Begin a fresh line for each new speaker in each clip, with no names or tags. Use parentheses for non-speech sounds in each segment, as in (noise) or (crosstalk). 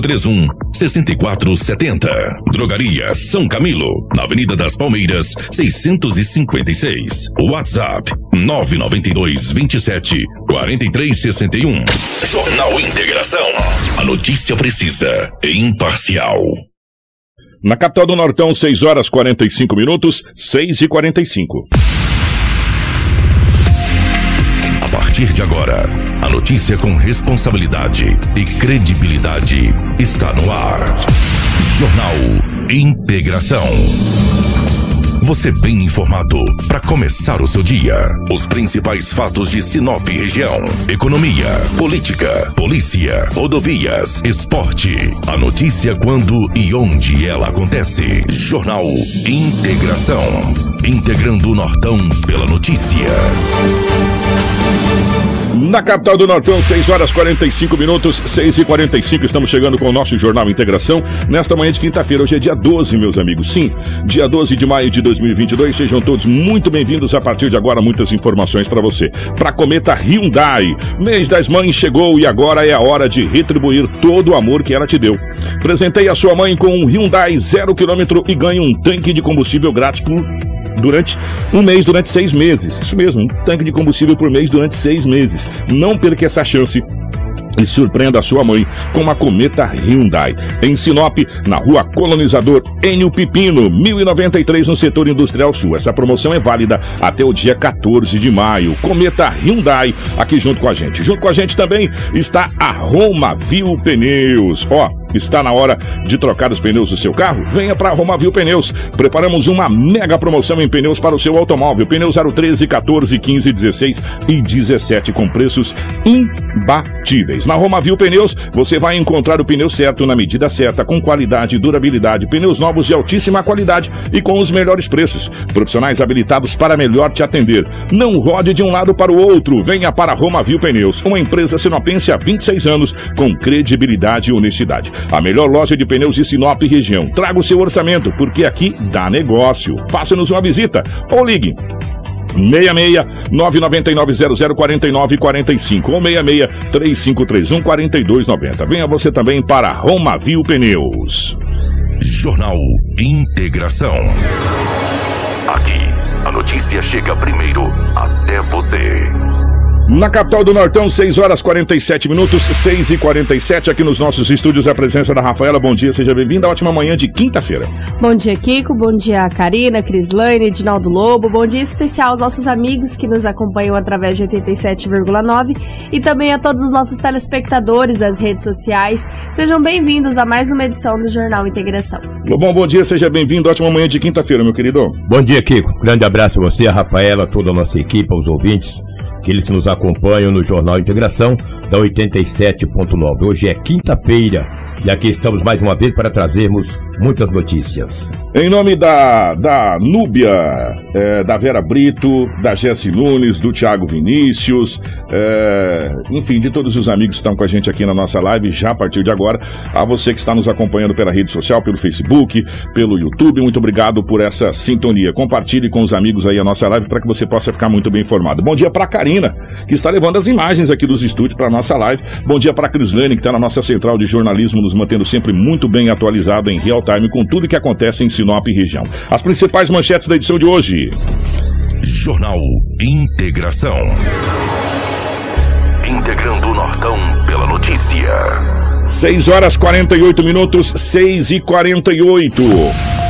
3531 6470. Drogaria São Camilo, na Avenida das Palmeiras, 656. WhatsApp 992 27 4361. Jornal Integração. A notícia precisa e imparcial.
Na capital do Nortão, 6 horas 45 minutos, 6 e 45.
A partir de agora, a notícia com responsabilidade e credibilidade está no ar. Jornal Integração. Você bem informado para começar o seu dia. Os principais fatos de Sinop região: economia, política, polícia, rodovias, esporte. A notícia quando e onde ela acontece. Jornal Integração. Integrando o Nortão pela notícia.
Na capital do Nortão, 6 horas 45 minutos, 6 e 45 estamos chegando com o nosso Jornal Integração. Nesta manhã de quinta-feira, hoje é dia 12, meus amigos. Sim, dia 12 de maio de 2022. Sejam todos muito bem-vindos. A partir de agora, muitas informações para você. Para Cometa Hyundai, mês das mães chegou e agora é a hora de retribuir todo o amor que ela te deu. Presentei a sua mãe com um Hyundai zero quilômetro e ganhe um tanque de combustível grátis por durante um mês, durante seis meses. Isso mesmo, um tanque de combustível por mês durante seis meses. Não perca essa chance e surpreenda sua mãe com uma cometa Hyundai. Em Sinop, na rua Colonizador Enio Pipino, 1093 no setor industrial sul. Essa promoção é válida até o dia 14 de maio. Cometa Hyundai aqui junto com a gente. Junto com a gente também está a Roma Viu Pneus. Ó, Está na hora de trocar os pneus do seu carro? Venha para Romavil Pneus. Preparamos uma mega promoção em pneus para o seu automóvel. Pneus 013, 14, 15, 16 e 17 com preços imbatíveis. Na Romavil Pneus, você vai encontrar o pneu certo na medida certa, com qualidade e durabilidade. Pneus novos de altíssima qualidade e com os melhores preços. Profissionais habilitados para melhor te atender. Não rode de um lado para o outro. Venha para Romavil Pneus, uma empresa sinopense há 26 anos com credibilidade e honestidade. A melhor loja de pneus de Sinop e região. Traga o seu orçamento, porque aqui dá negócio. Faça-nos uma visita ou ligue 66 999 00 49 45 ou 66 3531 4290. Venha você também para Romavil Pneus.
Jornal Integração. Aqui, a notícia chega primeiro até você.
Na capital do Nortão, 6 horas 47 minutos, 6 e 47 aqui nos nossos estúdios, a presença da Rafaela. Bom dia, seja bem-vinda. Ótima manhã de quinta-feira.
Bom dia, Kiko. Bom dia, Karina, Crislane, Edinaldo Lobo. Bom dia especial aos nossos amigos que nos acompanham através de 87,9 e também a todos os nossos telespectadores das redes sociais. Sejam bem-vindos a mais uma edição do Jornal Integração.
Lobão, bom dia, seja bem-vindo. Ótima manhã de quinta-feira, meu querido.
Bom dia, Kiko. Grande abraço a você, a Rafaela, a toda a nossa equipe, aos ouvintes aqueles que nos acompanham no Jornal Integração da 87.9. Hoje é quinta-feira e aqui estamos mais uma vez para trazermos muitas notícias.
Em nome da, da Núbia, é, da Vera Brito, da Jesse Nunes, do Thiago Vinícius, é, enfim, de todos os amigos que estão com a gente aqui na nossa live, já a partir de agora, a você que está nos acompanhando pela rede social, pelo Facebook, pelo YouTube, muito obrigado por essa sintonia. Compartilhe com os amigos aí a nossa live para que você possa ficar muito bem informado. Bom dia para Karina, que está levando as imagens aqui dos estúdios para a nossa live. Bom dia para Crislane, que está na nossa central de jornalismo nos mantendo sempre muito bem atualizado em real time com tudo que acontece em Sinop e região. As principais manchetes da edição de hoje.
Jornal Integração. Integrando o Nortão pela notícia.
6 horas 48 minutos, 6 e 48.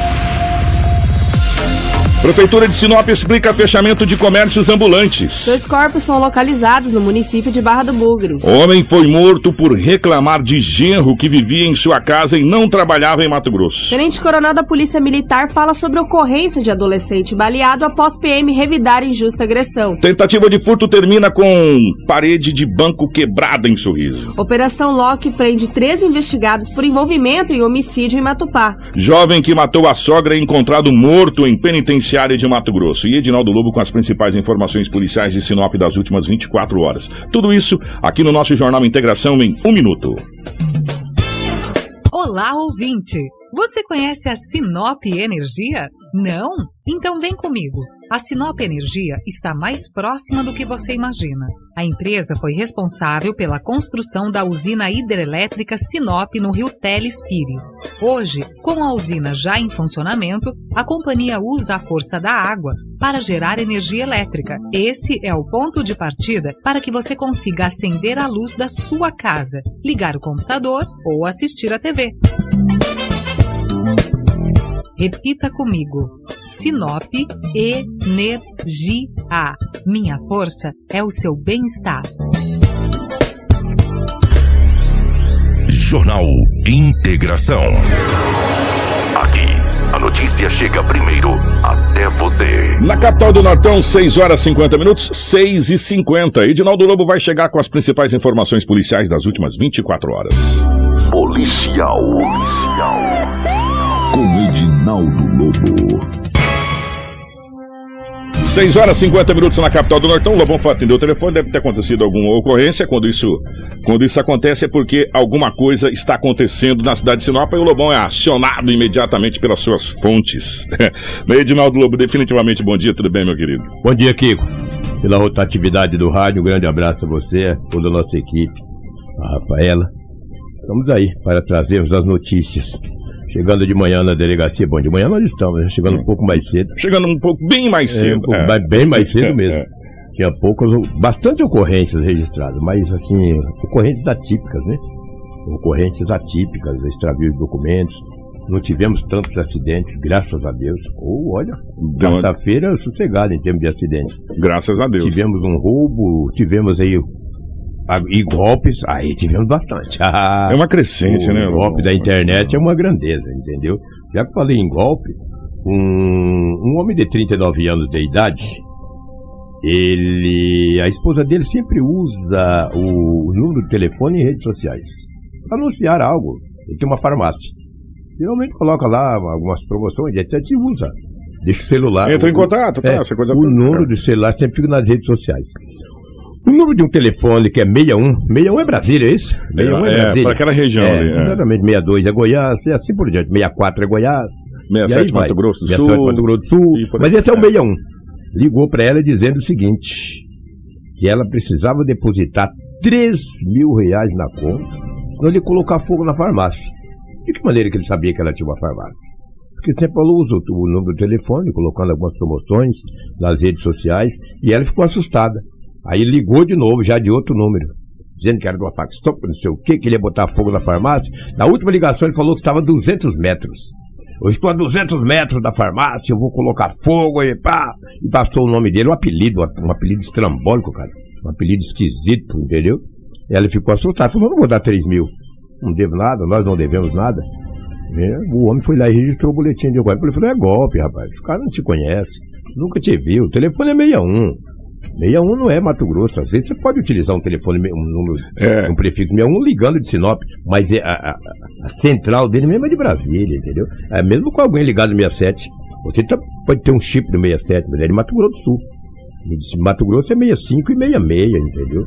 Prefeitura de Sinop explica fechamento de comércios ambulantes.
Dois corpos são localizados no município de Barra do Bugres.
Homem foi morto por reclamar de genro que vivia em sua casa e não trabalhava em Mato Grosso.
Tenente Coronel da Polícia Militar fala sobre ocorrência de adolescente baleado após PM revidar injusta agressão.
Tentativa de furto termina com parede de banco quebrada em Sorriso.
Operação Loki prende três investigados por envolvimento em homicídio em Matupá.
Jovem que matou a sogra é encontrado morto em penitenciária de Mato Grosso. E Edinaldo Lobo com as principais informações policiais de Sinop das últimas 24 horas. Tudo isso aqui no nosso Jornal Integração em um minuto.
Olá, ouvinte! Você conhece a Sinop Energia? Não? Então vem comigo. A Sinop Energia está mais próxima do que você imagina. A empresa foi responsável pela construção da usina hidrelétrica Sinop no rio Teles Pires. Hoje, com a usina já em funcionamento, a companhia usa a força da água para gerar energia elétrica. Esse é o ponto de partida para que você consiga acender a luz da sua casa, ligar o computador ou assistir a TV. Repita comigo. Sinop Energia. Minha força é o seu bem-estar.
Jornal Integração. Aqui, a notícia chega primeiro até você.
Na capital do Nortão, 6 horas 50 minutos, 6 e 50. Edinaldo Lobo vai chegar com as principais informações policiais das últimas 24 horas.
Policial. Policial.
Edinaldo Lobo. 6 horas e 50 minutos na capital do Nortão. O Lobão foi atender o telefone, deve ter acontecido alguma ocorrência. Quando isso, quando isso acontece é porque alguma coisa está acontecendo na cidade de Sinop e o Lobão é acionado imediatamente pelas suas fontes. (laughs) Edinaldo Lobo, definitivamente bom dia, tudo bem, meu querido?
Bom dia, Kiko. Pela rotatividade do rádio, um grande abraço a você, a toda a nossa equipe, a Rafaela. Estamos aí para trazermos as notícias Chegando de manhã na delegacia, bom, de manhã nós estamos, né? chegando um pouco mais cedo.
Chegando um pouco bem mais cedo. É, um
é. Bem mais cedo mesmo. É. Tinha poucas, bastante ocorrências registradas, mas assim, ocorrências atípicas, né? Ocorrências atípicas, extravio de documentos. Não tivemos tantos acidentes, graças a Deus. Ou, oh, olha, quarta-feira sossegada em termos de acidentes.
Graças a Deus.
Tivemos um roubo, tivemos aí e golpes, aí tivemos bastante. (laughs)
é uma crescente,
o
né?
O golpe da internet é uma grandeza, entendeu? Já que falei em golpe, um, um homem de 39 anos de idade, ele. A esposa dele sempre usa o, o número de telefone em redes sociais para anunciar algo. Ele tem uma farmácia. Geralmente coloca lá algumas promoções, etc. e usa. Deixa o celular.
Entra o, em contato, tá?
É, essa coisa o número de celular sempre fica nas redes sociais. O número de um telefone que é 61, 61 é Brasília, é isso?
61 é, é Brasília. para aquela região é, ali.
É. Exatamente, 62 é Goiás, e assim por diante. 64 é Goiás.
67 Mato Grosso do 67
Sul. Mato Grosso do Sul. Mas esse é o 61. Ligou para ela dizendo o seguinte: que ela precisava depositar 3 mil reais na conta, senão ele ia colocar fogo na farmácia. De que maneira que ele sabia que ela tinha uma farmácia? Porque sempre ela usa o número do telefone, colocando algumas promoções nas redes sociais, e ela ficou assustada. Aí ligou de novo, já de outro número, dizendo que era de uma facção, não sei o que, que ele ia botar fogo na farmácia. Na última ligação ele falou que estava a 200 metros. Eu estou a 200 metros da farmácia, eu vou colocar fogo e pá. E passou o nome dele, um apelido, um apelido estrambólico, cara. Um apelido esquisito, entendeu? E ela ficou assustada, falou, não vou dar 3 mil. Não devo nada, nós não devemos nada. É, o homem foi lá e registrou o boletim de golpe. Ele falou, é golpe, rapaz, o cara não te conhece, nunca te viu, o telefone é 61. 61 não é Mato Grosso. Às vezes você pode utilizar um telefone, um número, é. um prefixo 61 ligando de Sinop, mas é a, a, a, central dele mesmo é de Brasília, entendeu? É mesmo com alguém ligado no 67. Você tá, pode ter um chip do 67, mas é de Mato Grosso do Sul. Mato Grosso é 65 e 66, entendeu?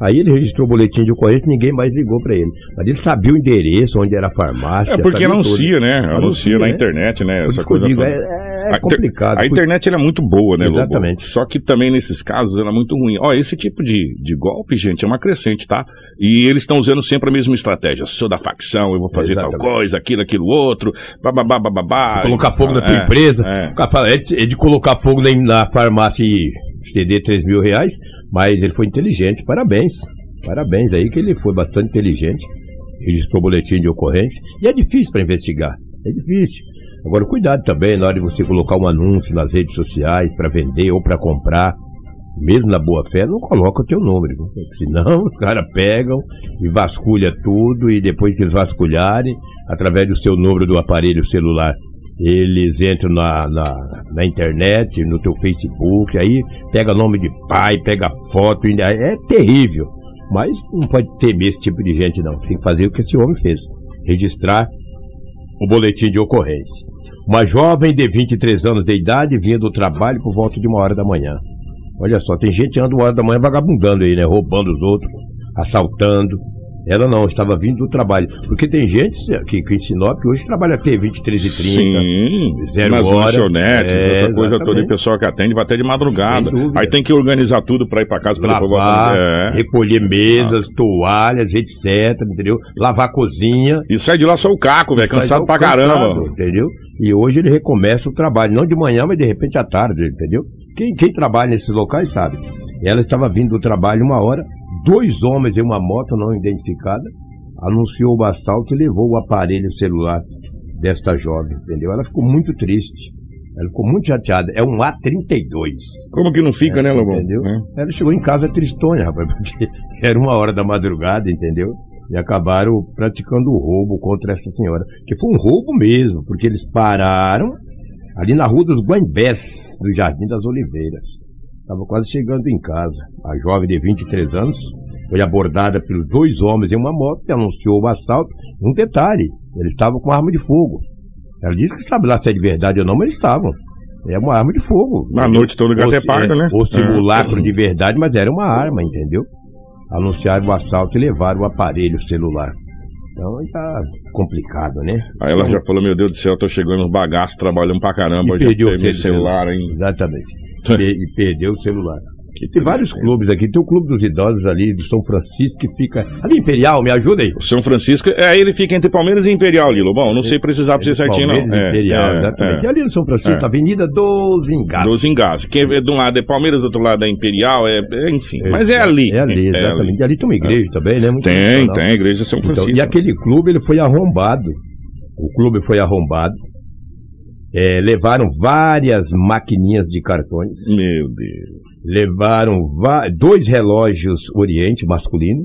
Aí ele registrou o boletim de ocorrência e ninguém mais ligou para ele. Mas ele sabia o endereço, onde era a farmácia.
É porque anuncia, né? Anuncia, anuncia na né? internet, né?
Essa coisa digo, é, é complicado.
A, internet é muito boa, né,
Exatamente.
Lobo? Só que também nesses casos ela é muito ruim. Ó, esse tipo de, de golpe, gente, é uma crescente, tá? E eles estão usando sempre a mesma estratégia. Sou da facção, eu vou fazer Exatamente. tal coisa, aquilo, aquilo, outro, bababá, bababá.
Colocar fogo na tua é, empresa. É. É de, é de colocar fogo na, na farmácia e ceder 3 mil reais, mas ele foi inteligente, parabéns. Parabéns aí que ele foi bastante inteligente, registrou boletim de ocorrência. E é difícil para investigar, é difícil. Agora, cuidado também na hora de você colocar um anúncio nas redes sociais para vender ou para comprar. Mesmo na boa fé, não coloca o teu número. Senão (laughs) os caras pegam e vasculha tudo e depois que eles vasculharem, através do seu número do aparelho celular, eles entram na, na, na, internet, no teu Facebook, aí pega nome de pai, pega foto, é terrível. Mas não pode temer esse tipo de gente, não. Tem que fazer o que esse homem fez: registrar o boletim de ocorrência. Uma jovem de 23 anos de idade vinha do trabalho por volta de uma hora da manhã. Olha só, tem gente anda uma hora da manhã vagabundando aí, né? Roubando os outros, assaltando. Ela não, estava vindo do trabalho. Porque tem gente que, que em Sinop hoje trabalha até 23 e 30.
Sim, zero nas hora. lanchonetes, é, essa coisa exatamente. toda, o pessoal que atende vai até de madrugada. Aí tem que organizar tudo para ir para casa para
Lavar, é. recolher mesas, ah. toalhas, etc, entendeu? Lavar a cozinha.
E sai de lá só o caco, velho, cansado pra cansado, caramba.
Entendeu? E hoje ele recomeça o trabalho, não de manhã, mas de repente à tarde, entendeu? Quem, quem trabalha nesses locais sabe. Ela estava vindo do trabalho uma hora, dois homens em uma moto não identificada anunciou o assalto e levou o aparelho celular desta jovem, entendeu? Ela ficou muito triste. Ela ficou muito chateada. É um A32.
Como que não fica, é, né, Lobão?
Entendeu? É. Ela chegou em casa tristonha, (laughs) rapaz, porque era uma hora da madrugada, entendeu? E acabaram praticando o roubo contra essa senhora. Que foi um roubo mesmo, porque eles pararam ali na rua dos Guambés, no Jardim das Oliveiras. Estava quase chegando em casa. A jovem de 23 anos foi abordada pelos dois homens em uma moto que anunciou o assalto. Um detalhe, eles estavam com arma de fogo. Ela disse que sabe lá se é de verdade ou não, mas eles estavam. É uma arma de fogo.
Na noite todo lugar é parda, né?
Ou simulacro é. de verdade, mas era uma arma, entendeu? Anunciaram o assalto e levaram o aparelho celular. Então tá complicado, né?
Aí ela já falou, meu Deus do céu, tô chegando nos bagaços, trabalhando pra caramba,
e perdeu o celular, hein? Exatamente. (laughs) e perdeu o celular. E tem vários clubes aqui. Tem o Clube dos Idosos ali, do São Francisco, que fica. Ali, Imperial, me ajuda aí.
O São Francisco, é, ele fica entre Palmeiras e Imperial ali, Lobão. Não sei precisar pra você certinho,
Palmeiras
não.
É, Imperial, é, exatamente. É. E ali no São Francisco, é. Avenida dos Engases.
Dos Engases. Que é, de um lado é Palmeiras, do outro lado é Imperial, é, é enfim. Mas é ali.
É ali, é exatamente. Ali. E ali tem uma igreja também, né?
Muito tem, tem, a igreja de São Francisco.
Então, e aquele clube, ele foi arrombado. O clube foi arrombado. É, levaram várias maquininhas de cartões.
Meu Deus.
Levaram dois relógios Oriente masculino,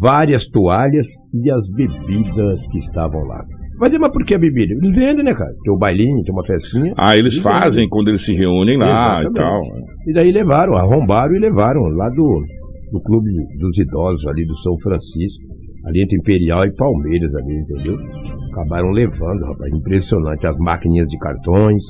várias toalhas e as bebidas que estavam lá. Mas, mas por que a bebida? Eles vendem, né, cara? Tem o bailinho, tem uma festinha.
Ah, eles, eles fazem vendem. quando eles se reúnem lá Exatamente. e tal.
E daí levaram, arrombaram e levaram lá do, do Clube dos Idosos ali do São Francisco ali entre Imperial e Palmeiras ali, entendeu? Acabaram levando, rapaz, impressionante, as maquininhas de cartões,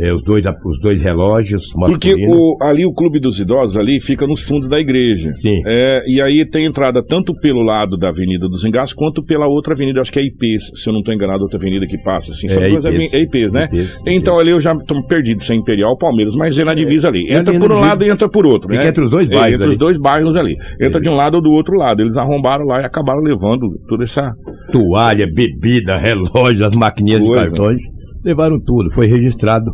é, os, dois, os dois relógios.
Porque o, ali o Clube dos Idosos ali fica nos fundos da igreja.
Sim.
É, e aí tem entrada tanto pelo lado da Avenida dos Engaços quanto pela outra avenida, acho que é IPs, se eu não estou enganado, outra avenida que passa. Assim, são é, duas IPs. É IPs, né? IPs, então ali eu já estou perdido se é Imperial Palmeiras, mas é na divisa ali. Entra ali por um lado e entra por outro. Fica
né? entre os dois bairros.
É, entre ali. os dois bairros ali. Entra de um lado ou do outro lado. Eles arrombaram lá e acabaram levando toda essa.
Toalha, bebida, relógio, as maquininhas Coisa. de cartões. Levaram tudo. Foi registrado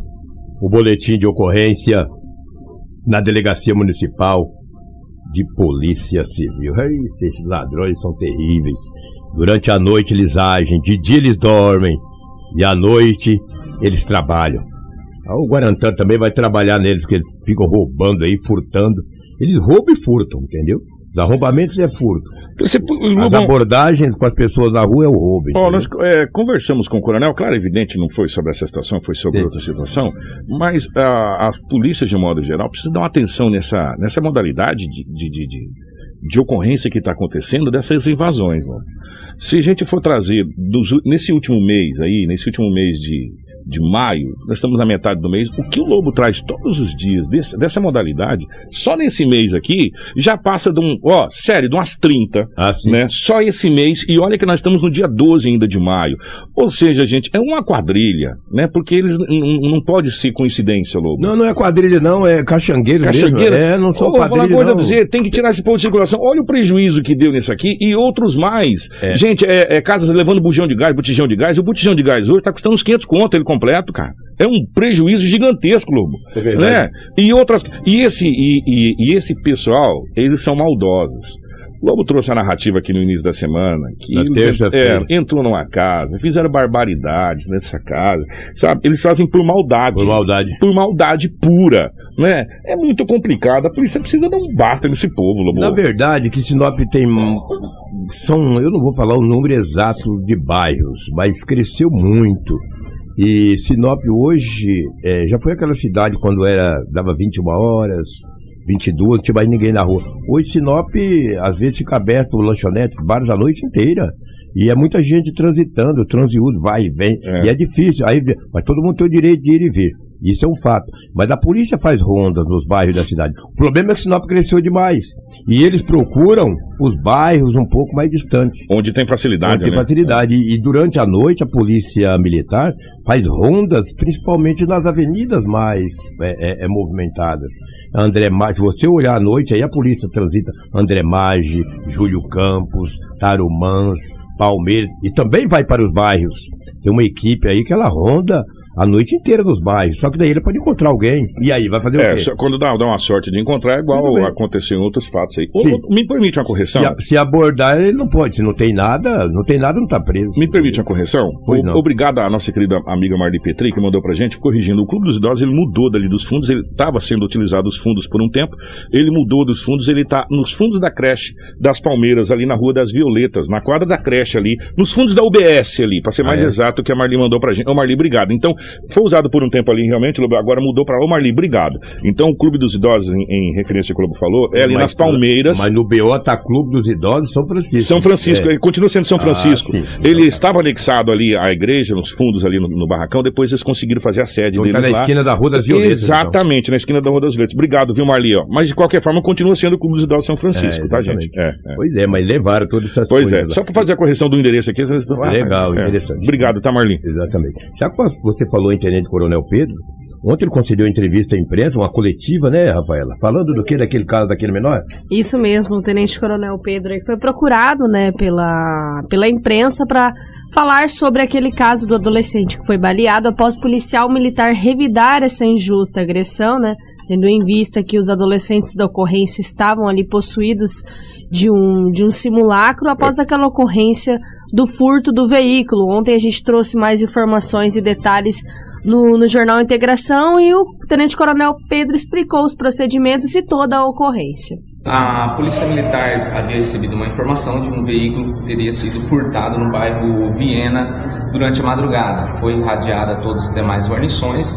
o boletim de ocorrência na delegacia municipal de polícia civil. Esses ladrões são terríveis. Durante a noite eles agem, de dia eles dormem e à noite eles trabalham. Ah, o Guarantã também vai trabalhar neles, porque eles ficam roubando aí, furtando. Eles roubam e furtam, entendeu? Os arrombamentos é furto. Você, as abordagens com as pessoas na rua é o roubo.
Oh, nós é, conversamos com o coronel, claro, evidente, não foi sobre essa situação, foi sobre Sim. outra situação, mas a, as polícias, de modo geral, precisam dar uma atenção nessa, nessa modalidade de, de, de, de, de ocorrência que está acontecendo dessas invasões. Mano. Se a gente for trazer, dos, nesse último mês aí, nesse último mês de, de maio, nós estamos na metade do mês, o que o Lobo traz todos os dias desse, dessa modalidade, só nesse mês aqui, já passa de um, ó, sério, de umas 30,
ah,
né? Só esse mês, e olha que nós estamos no dia 12 ainda de maio. Ou seja, gente, é uma quadrilha, né? Porque eles não pode ser coincidência, Lobo.
Não, não é quadrilha não, é caxangueiro
Caxangueira?
mesmo. É, não são oh, quadrilha, vou falar uma
coisa não. pra você, tem que tirar esse ponto de circulação. Olha o prejuízo que deu nisso aqui e outros mais. É. Gente, é, é casas levando bujão de gás, botijão de gás, o botijão de gás hoje tá custando uns 500 conto, ele completo, cara. É um prejuízo gigantesco, Lobo. É verdade. Né? E outras. E esse, e, e, e esse pessoal, eles são maldosos. Lobo trouxe a narrativa aqui no início da semana que eles, é, entrou numa casa, fizeram barbaridades nessa casa, sabe? Eles fazem por maldade.
Por maldade.
Por maldade pura, né? É muito complicado. A polícia precisa dar um basta nesse povo, Lobo.
Na verdade, que Sinop tem. São, eu não vou falar o número exato de bairros, mas cresceu muito. E Sinop hoje é, já foi aquela cidade quando era dava 21 horas, 22, não tinha mais ninguém na rua. Hoje Sinop às vezes fica aberto lanchonetes, bares a noite inteira. E é muita gente transitando, transiúdo, vai e vem.
É.
E é difícil. Aí, mas todo mundo tem o direito de ir e vir. Isso é um fato. Mas a polícia faz rondas nos bairros da cidade. O problema é que Sinop cresceu demais. E eles procuram os bairros um pouco mais distantes.
Onde tem facilidade,
Onde tem
né?
facilidade. E, e durante a noite a polícia militar faz rondas, principalmente nas avenidas mais é, é, é, movimentadas. André Maggi, se você olhar à noite, aí a polícia transita André Maggi, Júlio Campos, Tarumãs, Palmeiras, e também vai para os bairros. Tem uma equipe aí que ela ronda a noite inteira nos bairros. Só que daí ele pode encontrar alguém. E aí, vai fazer o
É,
quê?
só quando dá, dá uma sorte de encontrar, é igual aconteceu em outros fatos aí.
Sim.
ô, me permite uma correção?
Se, a- se abordar, ele não pode. Se não tem nada, não tem nada, não tá preso.
Me permite uma correção? O-. Obrigado à nossa querida amiga Marli Petri, que mandou pra gente, corrigindo. O Clube dos Idosos, ele mudou dali dos fundos, ele estava sendo utilizado os fundos por um tempo, ele mudou dos fundos, ele tá nos fundos da creche das Palmeiras, ali na Rua das Violetas, na quadra da creche ali, nos fundos da UBS ali, pra ser mais
Ah, é?
exato, que a Marli mandou pra gente. Ô Marli, obrigado. Então, foi usado por um tempo ali, realmente, agora mudou pra Ô Marli, obrigado. Então, o Clube dos Idosos, em, em referência ao que o Lobo falou, é ali
Mas-
nas Palmeiras.
Mas no BO tá Clube dos Idosos São Francisco.
São Francisco,
É.
ele continua sendo São
Ah,
Francisco.
sim.
ele estava anexado ali à igreja, nos fundos ali no, no barracão, depois eles conseguiram fazer a sede
Então tá
deles
na
lá.
esquina da Rua das Violetas. então.
Exatamente, na esquina da Rua das Violetas. Obrigado, viu, Marli? Ó. Mas de qualquer forma, continua sendo o Clube dos Idosos São Francisco,
É,
tá, gente? É, é.
Pois é, mas levaram todas essas
Pois
coisas.
é,
lá.
só para fazer a correção do endereço aqui. vocês-
Legal,
É.
interessante.
Obrigado, tá, Marli?
Exatamente. Já que você falou em Tenente Coronel Pedro, ontem ele concedeu entrevista à imprensa, uma coletiva, né, Rafaela? Falando do que daquele caso daquele menor?
Isso mesmo, o Tenente Coronel Pedro foi procurado, né, pela, pela imprensa para falar sobre aquele caso do adolescente que foi baleado após policial militar revidar essa injusta agressão, né, tendo em vista que os adolescentes da ocorrência estavam ali possuídos de um, de um simulacro após aquela ocorrência do furto do veículo. Ontem a gente trouxe mais informações e detalhes no, no Jornal Integração e o Tenente Coronel Pedro explicou os procedimentos e toda a ocorrência.
A Polícia Militar havia recebido uma informação de um veículo que teria sido furtado no bairro Viena durante a madrugada. Foi irradiada a todas as demais guarnições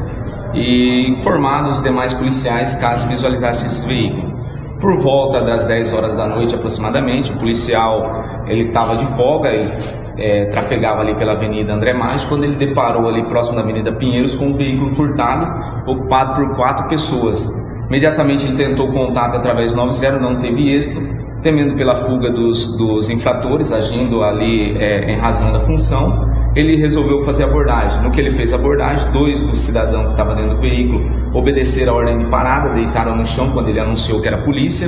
e informado os demais policiais caso visualizassem esse veículo. Por volta das 10 horas da noite aproximadamente, o policial ele estava de folga, ele é, trafegava ali pela Avenida André Maggi, quando ele deparou ali próximo da Avenida Pinheiros com um veículo furtado ocupado por quatro pessoas. Imediatamente ele tentou contato através do 90, não teve êxito, temendo pela fuga dos, dos infratores, agindo ali é, em razão da função, ele resolveu fazer abordagem. No que ele fez abordagem, dois dos cidadãos que estavam dentro do veículo obedeceram a ordem de parada, deitaram no chão quando ele anunciou que era polícia.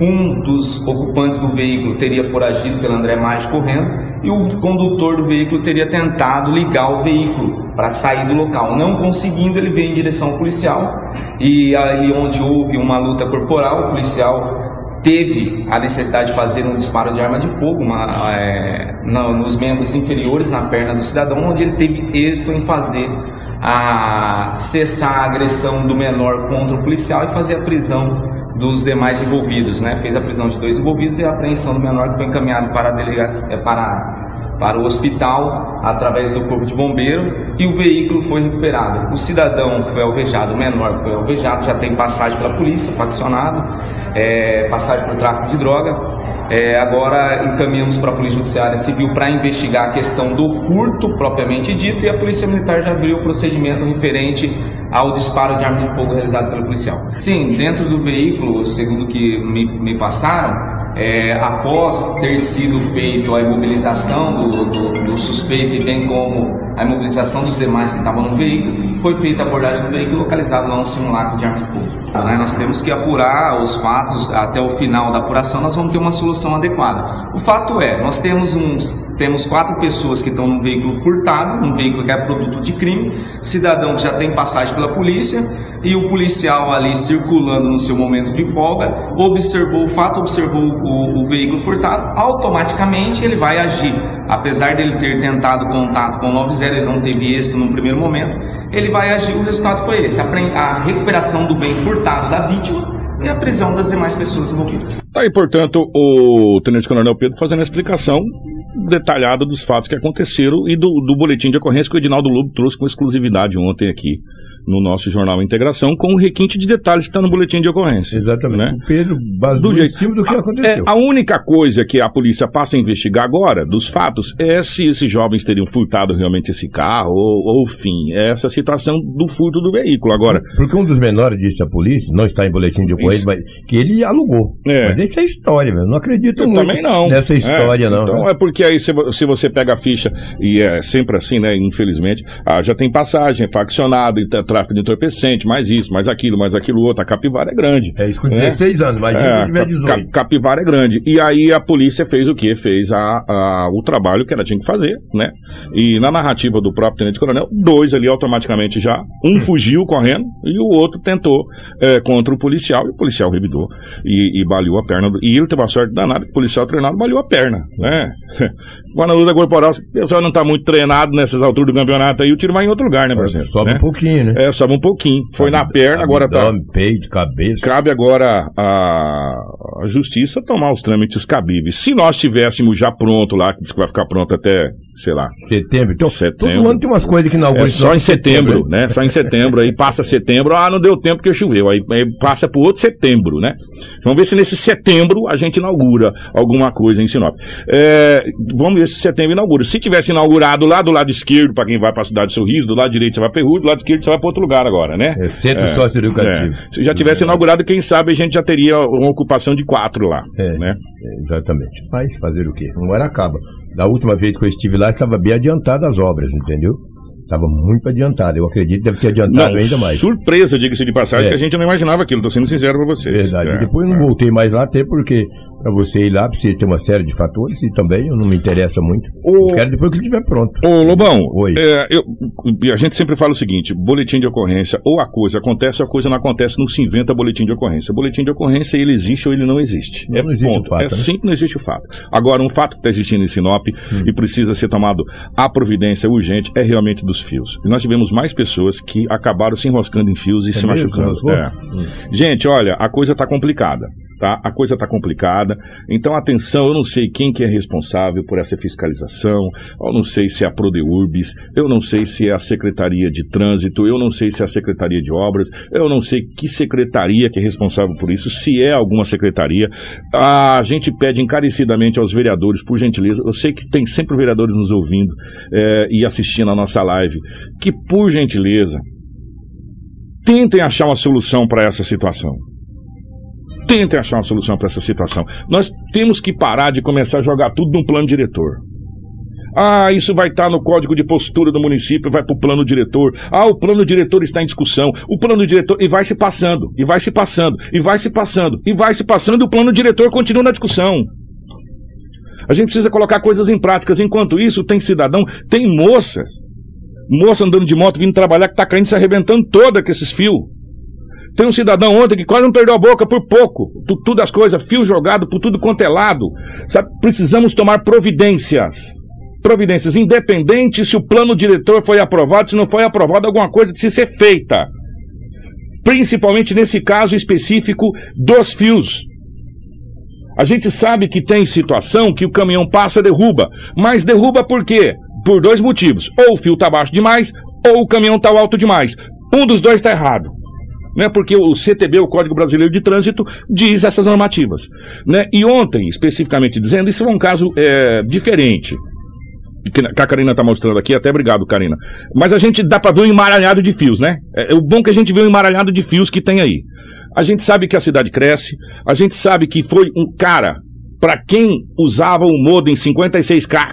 Um dos ocupantes do veículo teria foragido pelo André Maggi correndo e o condutor do veículo teria tentado ligar o veículo para sair do local. Não conseguindo, ele veio em direção ao policial e aí onde houve uma luta corporal, o policial teve a necessidade de fazer um disparo de arma de fogo uma, é, na- nos membros inferiores, na perna do cidadão, onde ele teve êxito em fazer a cessar a agressão do menor contra o policial e fazer a prisão dos demais envolvidos, né? Fez a prisão de dois envolvidos e a apreensão do menor que foi encaminhado para a delegacia, para para o hospital através do corpo de bombeiro e o veículo foi recuperado. O cidadão que foi alvejado, o menor que foi alvejado, já tem passagem pela polícia, faccionado, é, passagem por tráfico de droga. É, agora encaminhamos para a Polícia Judiciária Civil para investigar a questão do furto propriamente dito e a Polícia Militar já abriu o procedimento referente ao disparo de arma de fogo realizado pelo policial. Sim, dentro do veículo, segundo que me, me passaram, é, após ter sido feito a imobilização do, do, do suspeito e bem como a imobilização dos demais que estavam no veículo, foi feita a abordagem do veículo localizado lá no simulacro de arma fogo. Né, Nós temos que apurar os fatos, até o final da apuração nós vamos ter uma solução adequada. O fato é, nós temos uns temos quatro pessoas que estão num veículo furtado, um veículo que é produto de crime, cidadão que já tem passagem pela polícia, e o policial ali circulando no seu momento de folga observou o fato, observou o, o veículo furtado, automaticamente ele vai agir. Apesar dele ter tentado contato com o 90, ele não teve êxito no primeiro momento, ele vai agir. O resultado foi esse: a, recuperação do bem furtado da vítima e a prisão das demais pessoas envolvidas.
Tá aí, portanto, o Tenente Coronel Pedro fazendo a explicação detalhada dos fatos que aconteceram e do, do boletim de ocorrência que o Edinaldo Lobo trouxe com exclusividade ontem aqui no nosso jornal Integração, com o requinte de detalhes que está no boletim de ocorrência.
Exatamente. Né? O Pedro baseou do jeito, em cima do que aconteceu.
É, a única coisa que a polícia passa a investigar agora, dos fatos, é se esses jovens teriam furtado realmente esse carro, ou, ou fim, é essa situação do furto do veículo. Agora.
Porque um dos menores disse à polícia, não está em boletim de ocorrência, mas que ele alugou. É. Mas isso é história, meu. Não acredito Eu muito
também não.
nessa história,
é,
não.
Então é porque aí se, se, você pega a ficha, e é sempre assim, né? Infelizmente, ah, já tem passagem, faccionado, e tráfico de entorpecente, mais isso, mais aquilo, mais aquilo outro. A capivara é grande.
É isso com 16 né? anos, mas é, tiver 18.
capivara é grande. E aí a polícia fez o quê? Fez a, a, o trabalho que ela tinha que fazer, né? E na narrativa do próprio Tenente Coronel, dois ali automaticamente já. Um hum. fugiu correndo e o outro tentou é, contra o policial e o policial revidou e, e baleou a perna. Do, e ele teve a sorte danada que o policial treinado baleou a perna, né? (laughs) Quando a luta corporal, o pessoal não está muito treinado nessas alturas do campeonato aí, o tiro vai em outro lugar, né, por exemplo?
Sobe
né?
um pouquinho, né?
É, sobe um pouquinho. Foi na perna, agora tá.
peito, cabeça.
Cabe agora a, a justiça tomar os trâmites cabíveis. Se nós tivéssemos já pronto lá, que diz que vai ficar pronto até, sei lá.
Setembro. Então,
setembro.
todo ano tem umas coisas que inaugura.
É só em setembro, setembro, né? Só em setembro. aí passa setembro, ah, não deu tempo que choveu. Aí, aí passa pro outro setembro, né? Vamos ver se nesse setembro a gente inaugura alguma coisa em Sinop. É, vamos ver se setembro inaugura. Se tivesse inaugurado lá do lado esquerdo, para quem vai para a cidade de Sorriso, do lado direito você vai para Ferrugem, do lado esquerdo você vai para outro lugar agora, né?
É, centro é, sócio-educativo.
É. Se já tivesse inaugurado, quem sabe a gente já teria uma ocupação de quatro lá,
é,
né?
É, exatamente. Mas fazer o quê? Uma hora acaba. Da última vez que eu estive lá, estava bem adiantado as obras, entendeu? Estava muito adiantado. Eu acredito que deve ter adiantado
não,
ainda mais.
Surpresa, diga-se de passagem, é. que a gente não imaginava aquilo. Estou sendo sincero para vocês.
Verdade. É. Depois eu não voltei mais lá, até porque para você ir lá precisa ter uma série de fatores e também não me interessa muito. O... Eu quero depois que estiver pronto.
Ô, Lobão, Oi. É, eu, a gente sempre fala o seguinte: boletim de ocorrência, ou a coisa acontece ou a coisa não acontece, não se inventa boletim de ocorrência. Boletim de ocorrência, ele existe ou ele não existe.
Não, é, não existe ponto. o fato. É
né? não existe o fato. Agora, um fato que está existindo em Sinop hum. e precisa ser tomado a providência urgente é realmente dos fios. E nós tivemos mais pessoas que acabaram se enroscando em fios e é se mesmo? machucando. É. Hum. Gente, olha, a coisa está complicada tá? A coisa está complicada. Então, atenção, eu não sei quem que é responsável por essa fiscalização, eu não sei se é a Prodeurbis, eu não sei se é a Secretaria de Trânsito, eu não sei se é a Secretaria de Obras, eu não sei que secretaria que é responsável por isso, se é alguma secretaria. A gente pede encarecidamente aos vereadores, por gentileza, eu sei que tem sempre vereadores nos ouvindo é, e assistindo a nossa live, que por gentileza tentem achar uma solução para essa situação tentem achar uma solução para essa situação. Nós temos que parar de começar a jogar tudo num plano diretor. Ah, isso vai estar no código de postura do município, vai para o plano diretor. Ah, o plano diretor está em discussão. O plano diretor. E vai se passando, e vai se passando, e vai se passando, e vai se passando, e o plano diretor continua na discussão. A gente precisa colocar coisas em práticas. Enquanto isso, tem cidadão, tem moças. Moça andando de moto vindo trabalhar que está caindo se arrebentando toda com esses fios. Tem um cidadão ontem que quase não perdeu a boca por pouco. Tu, tudo as coisas, fio jogado por tudo quanto é lado. Sabe? Precisamos tomar providências. Providências, independente se o plano diretor foi aprovado, se não foi aprovado, alguma coisa precisa ser feita. Principalmente nesse caso específico dos fios. A gente sabe que tem situação que o caminhão passa derruba. Mas derruba por quê? Por dois motivos. Ou o fio está baixo demais, ou o caminhão está alto demais. Um dos dois está errado né, porque o CTB, o Código Brasileiro de Trânsito, diz essas normativas. Né? E ontem, especificamente dizendo, isso é um caso é, diferente. Que a Karina está mostrando aqui, até obrigado, Karina. Mas a gente dá para ver um emaranhado de fios, né? É, é o bom que a gente vê um emaranhado de fios que tem aí. A gente sabe que a cidade cresce, a gente sabe que foi um cara, para quem usava o modem 56K,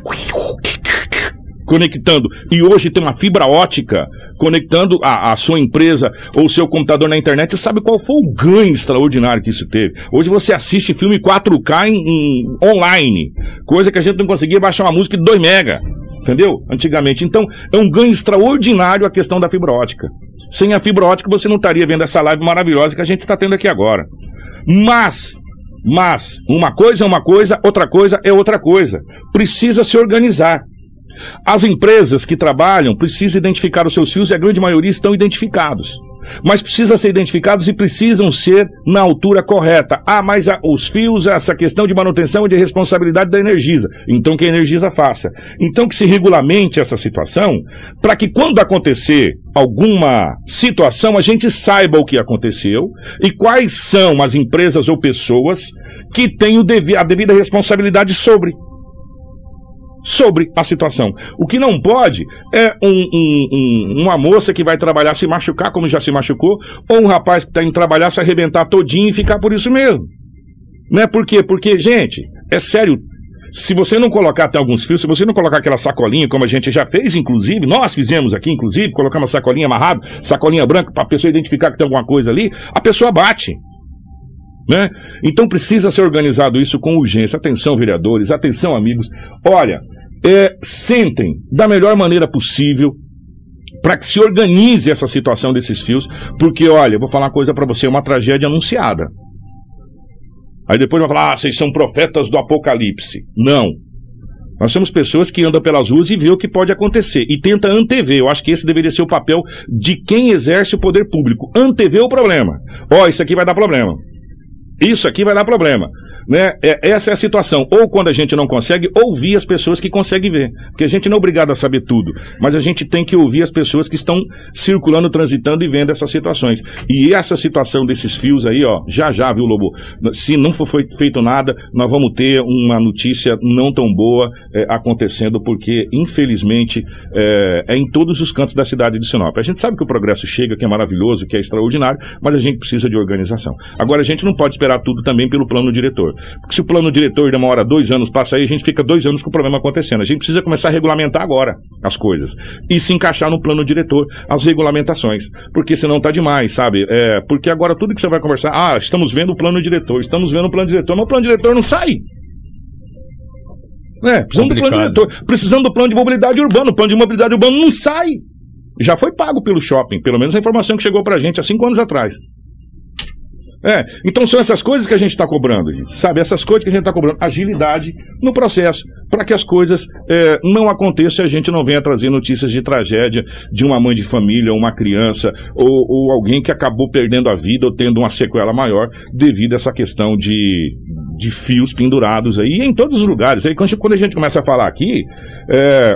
conectando, e hoje tem uma fibra ótica conectando a, a sua empresa ou seu computador na internet, você sabe qual foi o ganho extraordinário que isso teve. Hoje você assiste filme 4K em, em online, coisa que a gente não conseguia baixar uma música de 2 mega entendeu? Antigamente. Então, é um ganho extraordinário a questão da fibra ótica. Sem a fibra ótica você não estaria vendo essa live maravilhosa que a gente está tendo aqui agora. Mas, mas, uma coisa é uma coisa, outra coisa é outra coisa. Precisa se organizar. As empresas que trabalham precisam identificar os seus fios e a grande maioria estão identificados mas precisam ser identificados e precisam ser na altura correta. Ah, mas a, os fios, essa questão de manutenção e de responsabilidade da Energisa. Então que a Energisa faça. Então que se regulamente essa situação, para que quando acontecer alguma situação, a gente saiba o que aconteceu e quais são as empresas ou pessoas que têm a devida responsabilidade sobre sobre a situação. O que não pode é um, um, um, uma moça que vai trabalhar se machucar, como já se machucou, ou um rapaz que está indo trabalhar se arrebentar todinho e ficar por isso mesmo. Não é por quê? Porque, gente, é sério. Se você não colocar até alguns fios, se você não colocar aquela sacolinha, como a gente já fez, inclusive, nós fizemos aqui, inclusive, colocar uma sacolinha amarrada, sacolinha branca, para a pessoa identificar que tem alguma coisa ali, a pessoa bate. Né? Então precisa ser organizado isso com urgência. Atenção, vereadores, atenção, amigos. Olha, é, sentem da melhor maneira possível para que se organize essa situação desses fios, porque olha, vou falar uma coisa para você, é uma tragédia anunciada. Aí depois vai falar, ah, vocês são profetas do apocalipse. Não. Nós somos pessoas que andam pelas ruas e vê o que pode acontecer e tenta antever. Eu acho que esse deveria ser o papel de quem exerce o poder público. Antever o problema. Ó, oh, isso aqui vai dar problema. Isso aqui vai dar problema. Né? É, essa é a situação. Ou quando a gente não consegue, ouvir as pessoas que conseguem ver. Porque a gente não é obrigado a saber tudo, mas a gente tem que ouvir as pessoas que estão circulando, transitando e vendo essas situações. E essa situação desses fios aí, ó, já já, viu, Lobo? Se não for feito nada, nós vamos ter uma notícia não tão boa é, acontecendo, porque, infelizmente, é, é, em todos os cantos da cidade de Sinop. A gente sabe que o progresso chega, que é maravilhoso, que é extraordinário, mas a gente precisa de organização. Agora, a gente não pode esperar tudo também pelo plano diretor. Porque se o plano diretor demora dois anos, passa aí, a gente fica dois anos com o problema acontecendo. A gente precisa começar a regulamentar agora as coisas. E se encaixar no plano diretor as regulamentações. Porque senão tá demais, sabe? É, porque agora tudo que você vai conversar, ah, estamos vendo o plano diretor, estamos vendo o plano diretor, mas o plano diretor não sai. É, precisando do plano diretor, precisando do plano de mobilidade urbana, o plano de mobilidade urbana não sai. Já foi pago pelo shopping, pelo menos a informação que chegou pra gente há cinco anos atrás. É, então são essas coisas que a gente está cobrando, gente, sabe? Essas coisas que a gente está cobrando. Agilidade no processo, para que as coisas é, não aconteçam e a gente não venha trazer notícias de tragédia de uma mãe de família, uma criança, ou, ou alguém que acabou perdendo a vida ou tendo uma sequela maior devido a essa questão de, de fios pendurados aí em todos os lugares. Aí quando a gente começa a falar aqui, é,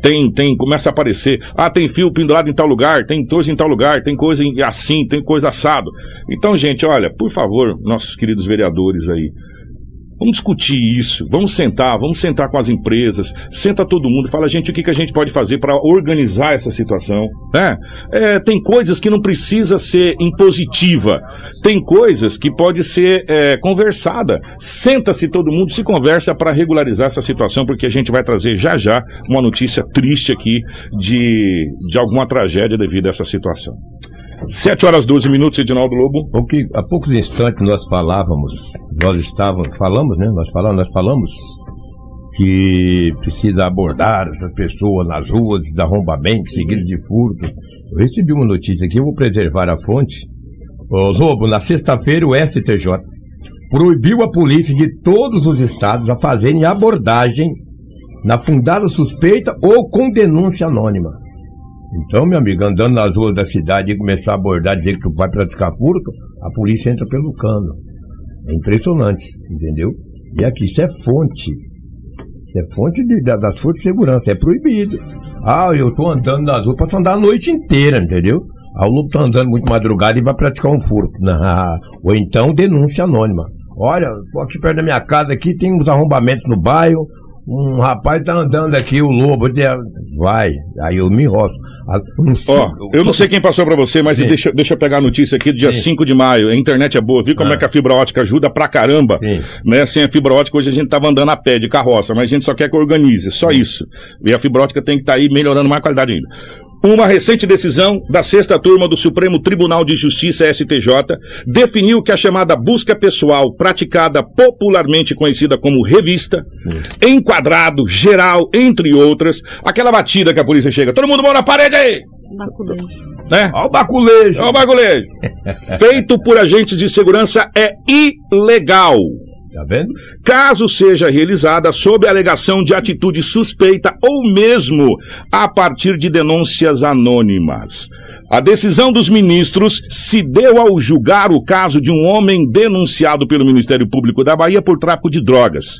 tem, tem, começa a aparecer, ah, tem fio pendurado em tal lugar, tem coisa em tal lugar, tem coisa assim, tem coisa assado. Então, gente, olha, por favor, nossos queridos vereadores aí, Vamos discutir isso, vamos sentar, vamos sentar com as empresas, senta todo mundo, fala, gente, o que, que a gente pode fazer para organizar essa situação, né? É, tem coisas que não precisa ser impositiva, tem coisas que pode ser é, conversada. Senta-se todo mundo, se conversa para regularizar essa situação, porque a gente vai trazer já já uma notícia triste aqui de, de alguma tragédia devido a essa situação. 7 horas 12 minutos, Edinaldo Lobo.
Porque há poucos instantes nós falávamos, nós estávamos, falamos, né? Nós falamos, nós falamos que precisa abordar essas pessoas nas ruas, desarrombamentos, seguidos de furto. Eu recebi uma notícia aqui, eu vou preservar a fonte. Ô, Lobo, na sexta-feira o STJ proibiu a polícia de todos os estados a fazerem abordagem na fundada suspeita ou com denúncia anônima. Então, meu amigo, andando nas ruas da cidade e começar a abordar, dizer que tu vai praticar furto, a polícia entra pelo cano. É impressionante, entendeu? E aqui, isso é fonte. Isso é fonte de, das forças de segurança, é proibido. Ah, eu tô andando nas ruas, posso andar a noite inteira, entendeu? Ah, o tá andando muito madrugada e vai praticar um furto. Não. (laughs) Ou então denúncia anônima. Olha, tô aqui perto da minha casa, aqui tem uns arrombamentos no bairro, um rapaz tá andando aqui, o lobo, vai, aí eu me enrosco.
Ah, Ó, eu não sei quem passou para você, mas deixa, deixa eu pegar a notícia aqui do dia Sim. 5 de maio. A internet é boa, viu como ah. é que a fibra ótica ajuda pra caramba? Sim. Né? Sem a fibra ótica, hoje a gente tava andando a pé de carroça, mas a gente só quer que organize, só isso. E a fibra ótica tem que estar tá aí melhorando mais a qualidade ainda. Uma recente decisão da sexta turma do Supremo Tribunal de Justiça STJ definiu que a chamada busca pessoal, praticada popularmente conhecida como revista, Sim. enquadrado, geral, entre outras, aquela batida que a polícia chega, todo mundo mão na parede aí!
Baculejo.
Né?
Olha o baculejo.
É o bagulejo. (laughs) Feito por agentes de segurança é ilegal.
Tá vendo?
caso seja realizada sob alegação de atitude suspeita ou mesmo a partir de denúncias anônimas. A decisão dos ministros se deu ao julgar o caso de um homem denunciado pelo Ministério Público da Bahia por tráfico de drogas.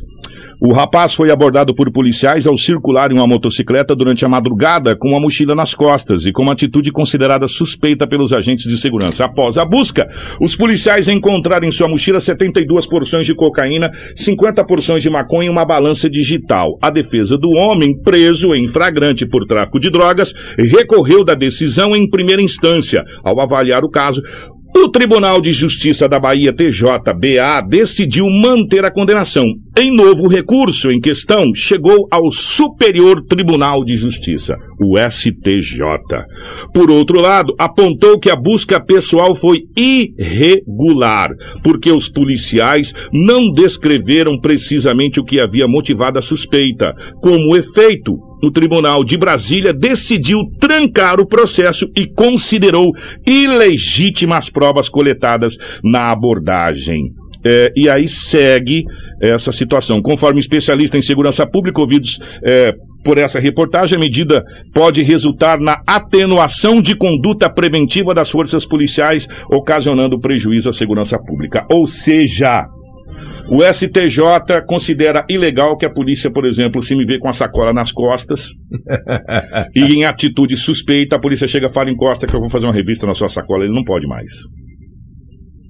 O rapaz foi abordado por policiais ao circular em uma motocicleta durante a madrugada com uma mochila nas costas e com uma atitude considerada suspeita pelos agentes de segurança. Após a busca, os policiais encontraram em sua mochila 72 porções de cocaína, 50 porções de maconha e uma balança digital. A defesa do homem, preso em flagrante por tráfico de drogas, recorreu da decisão em primeira instância. Ao avaliar o caso, o Tribunal de Justiça da Bahia, TJBA, decidiu manter a condenação. Em novo recurso em questão, chegou ao Superior Tribunal de Justiça, o STJ. Por outro lado, apontou que a busca pessoal foi irregular, porque os policiais não descreveram precisamente o que havia motivado a suspeita. Como efeito, o Tribunal de Brasília decidiu trancar o processo e considerou ilegítimas as provas coletadas na abordagem. É, e aí segue essa situação. Conforme especialista em segurança pública, ouvidos é, por essa reportagem, a medida pode resultar na atenuação de conduta preventiva das forças policiais, ocasionando prejuízo à segurança pública. Ou seja, o STJ considera ilegal que a polícia, por exemplo, se me vê com a sacola nas costas (laughs) e em atitude suspeita, a polícia chega e fala, encosta que eu vou fazer uma revista na sua sacola. Ele não pode mais.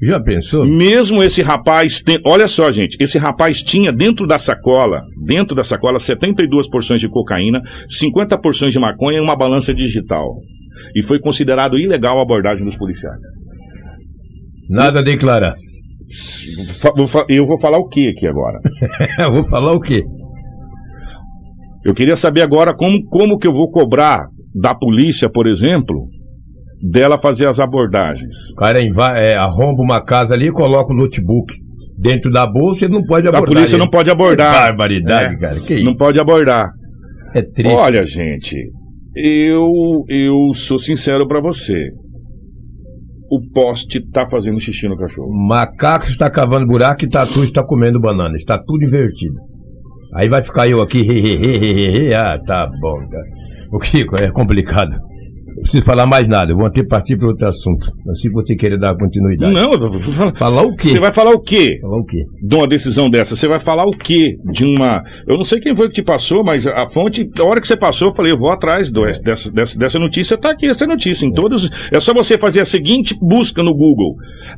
Já pensou?
Mesmo esse rapaz, tem, olha só, gente, esse rapaz tinha dentro da sacola, dentro da sacola, 72 porções de cocaína, 50 porções de maconha e uma balança digital. E foi considerado ilegal a abordagem dos policiais.
Nada a declarar.
Eu vou falar o que aqui agora? (laughs)
Eu vou falar o quê?
Eu queria saber agora como, como que eu vou cobrar da polícia, por exemplo, dela fazer as abordagens.
O cara é, arromba uma casa ali e coloca o notebook dentro da bolsa e não pode
A
abordar.
polícia
ele.
não pode abordar.
Que barbaridade,
É.
cara. Que isso?
Não pode abordar.
É triste.
Olha, gente, eu eu sou sincero pra você. O poste tá fazendo xixi no cachorro.
Macaco está cavando buraco e tatu está comendo banana. Está tudo invertido. Aí vai ficar eu aqui, he, he, he, ah, tá bom. Tá. O Kiko, é complicado. Não preciso falar mais nada, eu vou que partir para outro assunto. Se você querer dar continuidade.
Não, eu vou falar.
Falar o quê?
Você vai falar o quê?
Falar o quê?
de uma decisão dessa? Você vai falar o quê? De uma. Eu não sei quem foi que te passou, mas a fonte, a hora que você passou, eu falei, eu vou atrás do- dessa, dessa, dessa notícia. Tá aqui essa notícia. Em todos. É só você fazer a seguinte busca no Google: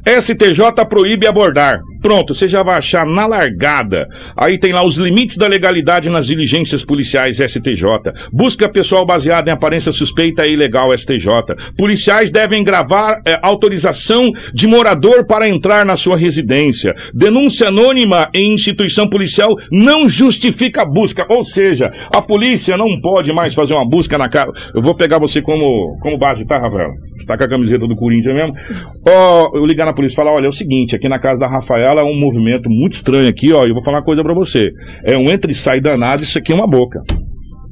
STJ proíbe abordar. Pronto, você já vai achar na largada. Aí tem lá os limites da legalidade nas diligências policiais STJ. Busca pessoal baseada em aparência suspeita é ilegal STJ. Policiais devem gravar é, autorização de morador para entrar na sua residência. Denúncia anônima em instituição policial não justifica a busca. Ou seja, a polícia não pode mais fazer uma busca na casa. Eu vou pegar você como, como base, tá, Rafael? Você tá com a camiseta do Corinthians mesmo? Ó, eu ligar na polícia e falar: olha, é o seguinte, aqui na casa da Rafaela é um movimento muito estranho aqui, ó. Eu vou falar uma coisa pra você. É um entra e sai danado, isso aqui é uma boca.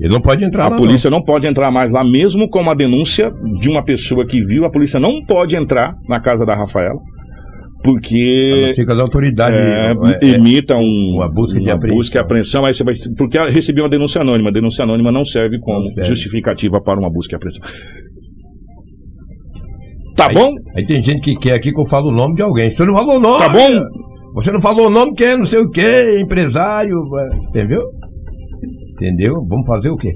Ele não pode entrar
A
lá,
polícia não pode entrar mais lá, mesmo com uma denúncia de uma pessoa que viu, a polícia não pode entrar na casa da Rafaela,
não.
porque
Fica as autoridades.
é,
é, é,
imita um,
uma busca de apreensão.
busca e apreensão, aí você vai, porque ela recebeu uma denúncia anônima. A denúncia anônima não serve como
Não serve.
justificativa para uma busca e apreensão. Tá
Aí-
bom?
Aí tem gente que quer aqui que eu falo o nome de alguém. Você não falou o nome.
Tá bom?
Você não falou o nome que é não sei o que, empresário. é, Entendeu? Entendeu? Vamos fazer o quê?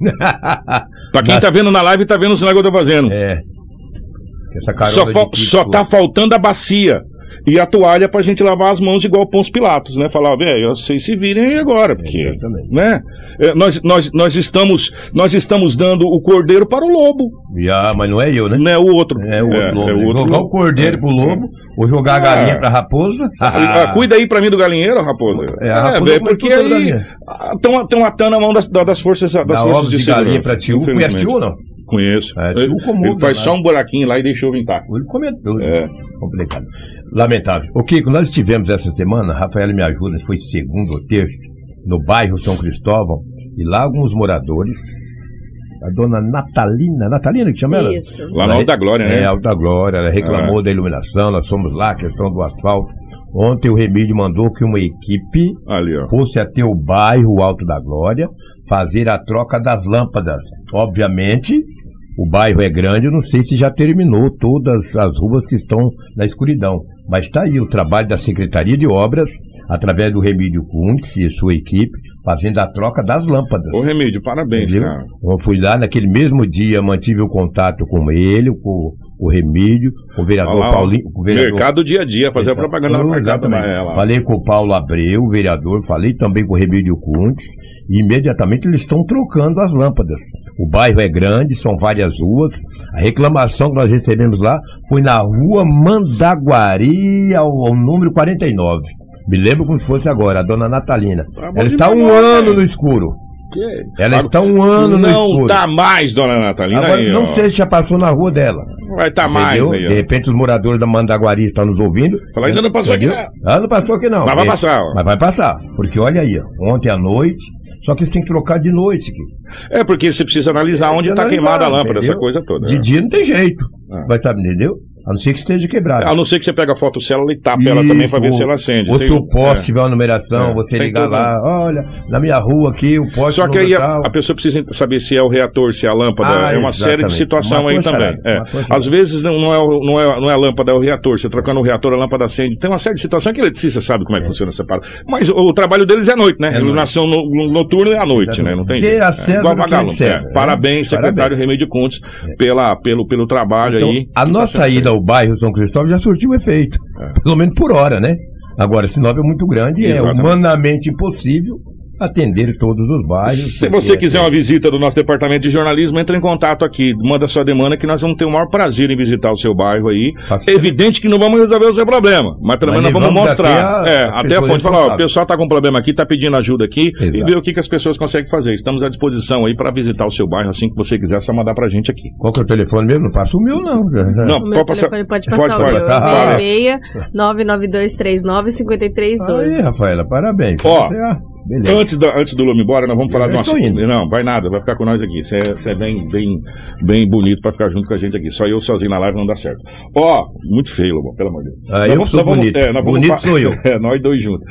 (laughs)
Pra quem tá vendo na live, tá vendo o sinal que eu tô fazendo.
É. Essa
Só,
Kiko-
só tá faltando a bacia. E a toalha pra gente lavar as mãos igual Pons Pilatos, né? Falar, velho, vocês se virem aí agora, porque,
Exatamente.
né? É, nós, nós, nós, estamos, nós estamos dando o cordeiro para o lobo,
Ah, mas não é eu, né?
não é o outro.
É o outro lobo.
é o outro
jogar o
lobo.
cordeiro pro lobo, ou jogar a galinha
Ah.
pra raposa. (laughs)
Ah, cuida aí pra mim do galinheiro, raposa.
É, a raposa
velho,
come
porque
da
aí estão atando a mão das, das forças, das
Dá
forças de,
de galinha
segurança.
pra tio. Conhece
infelizmente.
tio ou não?
Conheço.
É,
ele,
comum,
ele faz
né?
só um buraquinho lá e deixou vir tá.
Ele comentou.
É.
Complicado. Lamentável. O Kiko, nós estivemos essa semana, Rafael me ajuda, foi segunda ou terça, no bairro São Cristóvão, e lá alguns moradores a dona Natalina, Natalina que chama ela?
Isso.
Lá no Alto da Glória, né?
É, Alto da Glória, ela reclamou
É.
da iluminação, nós fomos lá, questão do asfalto. Ontem o Remídio mandou que uma equipe
Ali, ó.
fosse até o bairro Alto da Glória fazer a troca das lâmpadas. Obviamente, o bairro é grande, eu não sei se já terminou todas as ruas que estão na escuridão. Mas está aí o trabalho da Secretaria de Obras, através do Remídio Kuntz e sua equipe, fazendo a troca das lâmpadas.
Ô, Remídio, parabéns,
Entendeu?
cara.
Eu fui lá naquele mesmo dia, mantive o contato com ele, com o Remídio, com o vereador
Olha lá, ó.
Paulinho. Com o vereador,
Mercado dia a dia, fazer a propaganda
Oh,
mercado
exatamente.
lá.
Falei com o Paulo Abreu, o vereador, falei também com o Remídio Kuntz, e imediatamente eles estão trocando as lâmpadas. O bairro é grande, são várias ruas. A reclamação que nós recebemos lá foi na rua Mandaguari, ao, ao número 49. Me lembro como se fosse agora, a dona Natalina.
Tá bom
Ela está um ano no escuro.
Que-
Ela está um ano no
Não
escuro.
tá mais, dona Natalina.
Agora,
aí,
não sei se já passou na rua dela.
Vai tá mais
entendeu?
aí,
De
ó.
repente os moradores da Mandaguari estão nos ouvindo.
Fala, ainda não passou aqui,
Entendeu?
não.
Ah, não passou aqui não.
Mas vai passar, ó.
Mas vai passar. Porque olha aí, ó, ontem à noite, só que eles têm que trocar de noite.
É porque você precisa analisar onde
Tem
tá
que
queimada a lâmpada,
entendeu?
essa coisa toda.
De
é.
dia não tem jeito.
É.
Vai saber, entendeu? A não ser que esteja quebrado.
A não ser que você pega a fotocélula e tapa ela também pra ver se ela acende.
Ou se o poste
é.
tiver uma numeração,
É,
você ligar lá, olha, na minha rua aqui, o poste
Só que aí a, a pessoa precisa saber se é o reator, se é a lâmpada.
Ah,
é uma série de
exatamente.
situação
Uma
aí também. É. Às vezes não, não é, não, é, não é a lâmpada, é o reator. Você trocando o reator, a lâmpada acende. Tem uma série de situações que a eletricista sabe como é que funciona essa parada. Mas o, o trabalho deles é à noite, né?
É
Iluminação no, no- noturna é à noite, né? Não tem jeito. É, igual
é
vagalume. É.
né?
Parabéns, secretário. Remédio Contes, pela, pelo, pelo trabalho
Então,
aí.
a nossa ida ao bairro São Cristóvão já surtiu efeito. Pelo menos por hora, né? Agora, Sinop é muito grande e é
Exatamente.
humanamente impossível atender todos os bairros.
Se você quiser uma visita do nosso departamento de jornalismo, entre em contato aqui, manda sua demanda que nós vamos ter o maior prazer em visitar o seu bairro aí. É evidente que não vamos resolver o seu problema, mas pelo menos nós vamos mostrar.
até a-
é,
as
até a fonte falar, ó, o pessoal tá com problema aqui, tá pedindo ajuda aqui e
Exato.
ver o que, que as pessoas conseguem fazer. Estamos à disposição aí para visitar o seu bairro assim que você quiser, é só mandar pra gente aqui.
Qual que é o telefone mesmo? Não passa o meu, não.
Não,
O meu
pode passar.
telefone pode passar
pode,
o meu.
passar.
Fala.
66 99239
Aí,
5312.
Rafaela, parabéns.
Ó,
Você, ah, beleza.
Antes, da, antes do Lume embora, nós vamos falar
Eu
de uma
estou indo.
Não, vai nada, vai ficar com nós aqui. Você é, é bem, bem, bem bonito pra ficar junto com a gente aqui. Só eu sozinho na live não dá certo. Ó, muito feio, Lobão, pelo amor de Deus.
Ah,
Nós
eu
vamos-
sou
vamos-
bonito.
é, nós
Bonito sou eu. (laughs)
É, nós dois juntos.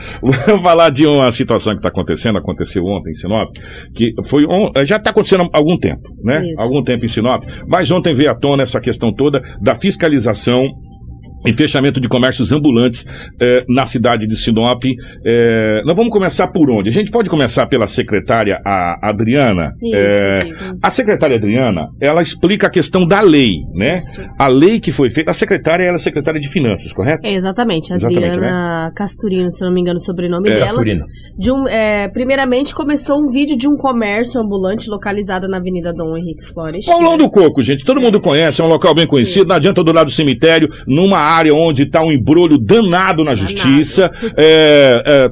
Vamos falar de uma situação que está acontecendo, aconteceu ontem em Sinop, que foi on- já está acontecendo há algum tempo, né?
Isso.
Algum tempo em Sinop. Mas ontem veio à tona essa questão toda da fiscalização e fechamento de comércios ambulantes eh, na cidade de Sinop. Eh, nós vamos começar por onde? A gente pode começar pela secretária a Adriana.
Isso,
Eh, a secretária Adriana, ela explica a questão da lei, né?
Isso.
A lei que foi feita. A secretária ela é secretária de finanças, correto?
É, exatamente, a
Exatamente,
Adriana Casturino, se eu não me engano o sobrenome
É,
dela.
Casturino.
De um, é, primeiramente começou um vídeo de um comércio ambulante localizado na Avenida Dom Henrique Flores.
Paulão do Coco, gente, todo mundo conhece, é um local bem conhecido, não adianta do lado do cemitério, numa área onde está um embrulho danado na justiça. É, é,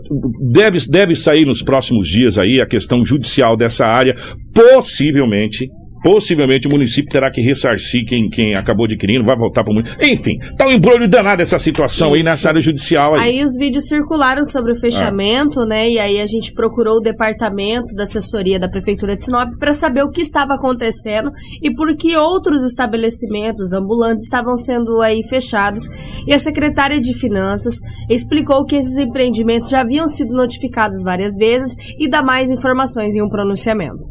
deve, deve sair nos próximos dias aí a questão judicial dessa área, possivelmente. Possivelmente o município terá que ressarcir quem, quem acabou adquirindo, vai voltar para o município. Enfim, tá um embrulho danado essa situação aí
Isso.
nessa área judicial aí.
Aí os vídeos circularam sobre o fechamento, né? E aí a gente procurou o departamento da assessoria da prefeitura de Sinop para saber o que estava acontecendo e por que outros estabelecimentos ambulantes estavam sendo aí fechados. E a secretária de finanças explicou que esses empreendimentos já haviam sido notificados várias vezes e dá mais informações em um pronunciamento.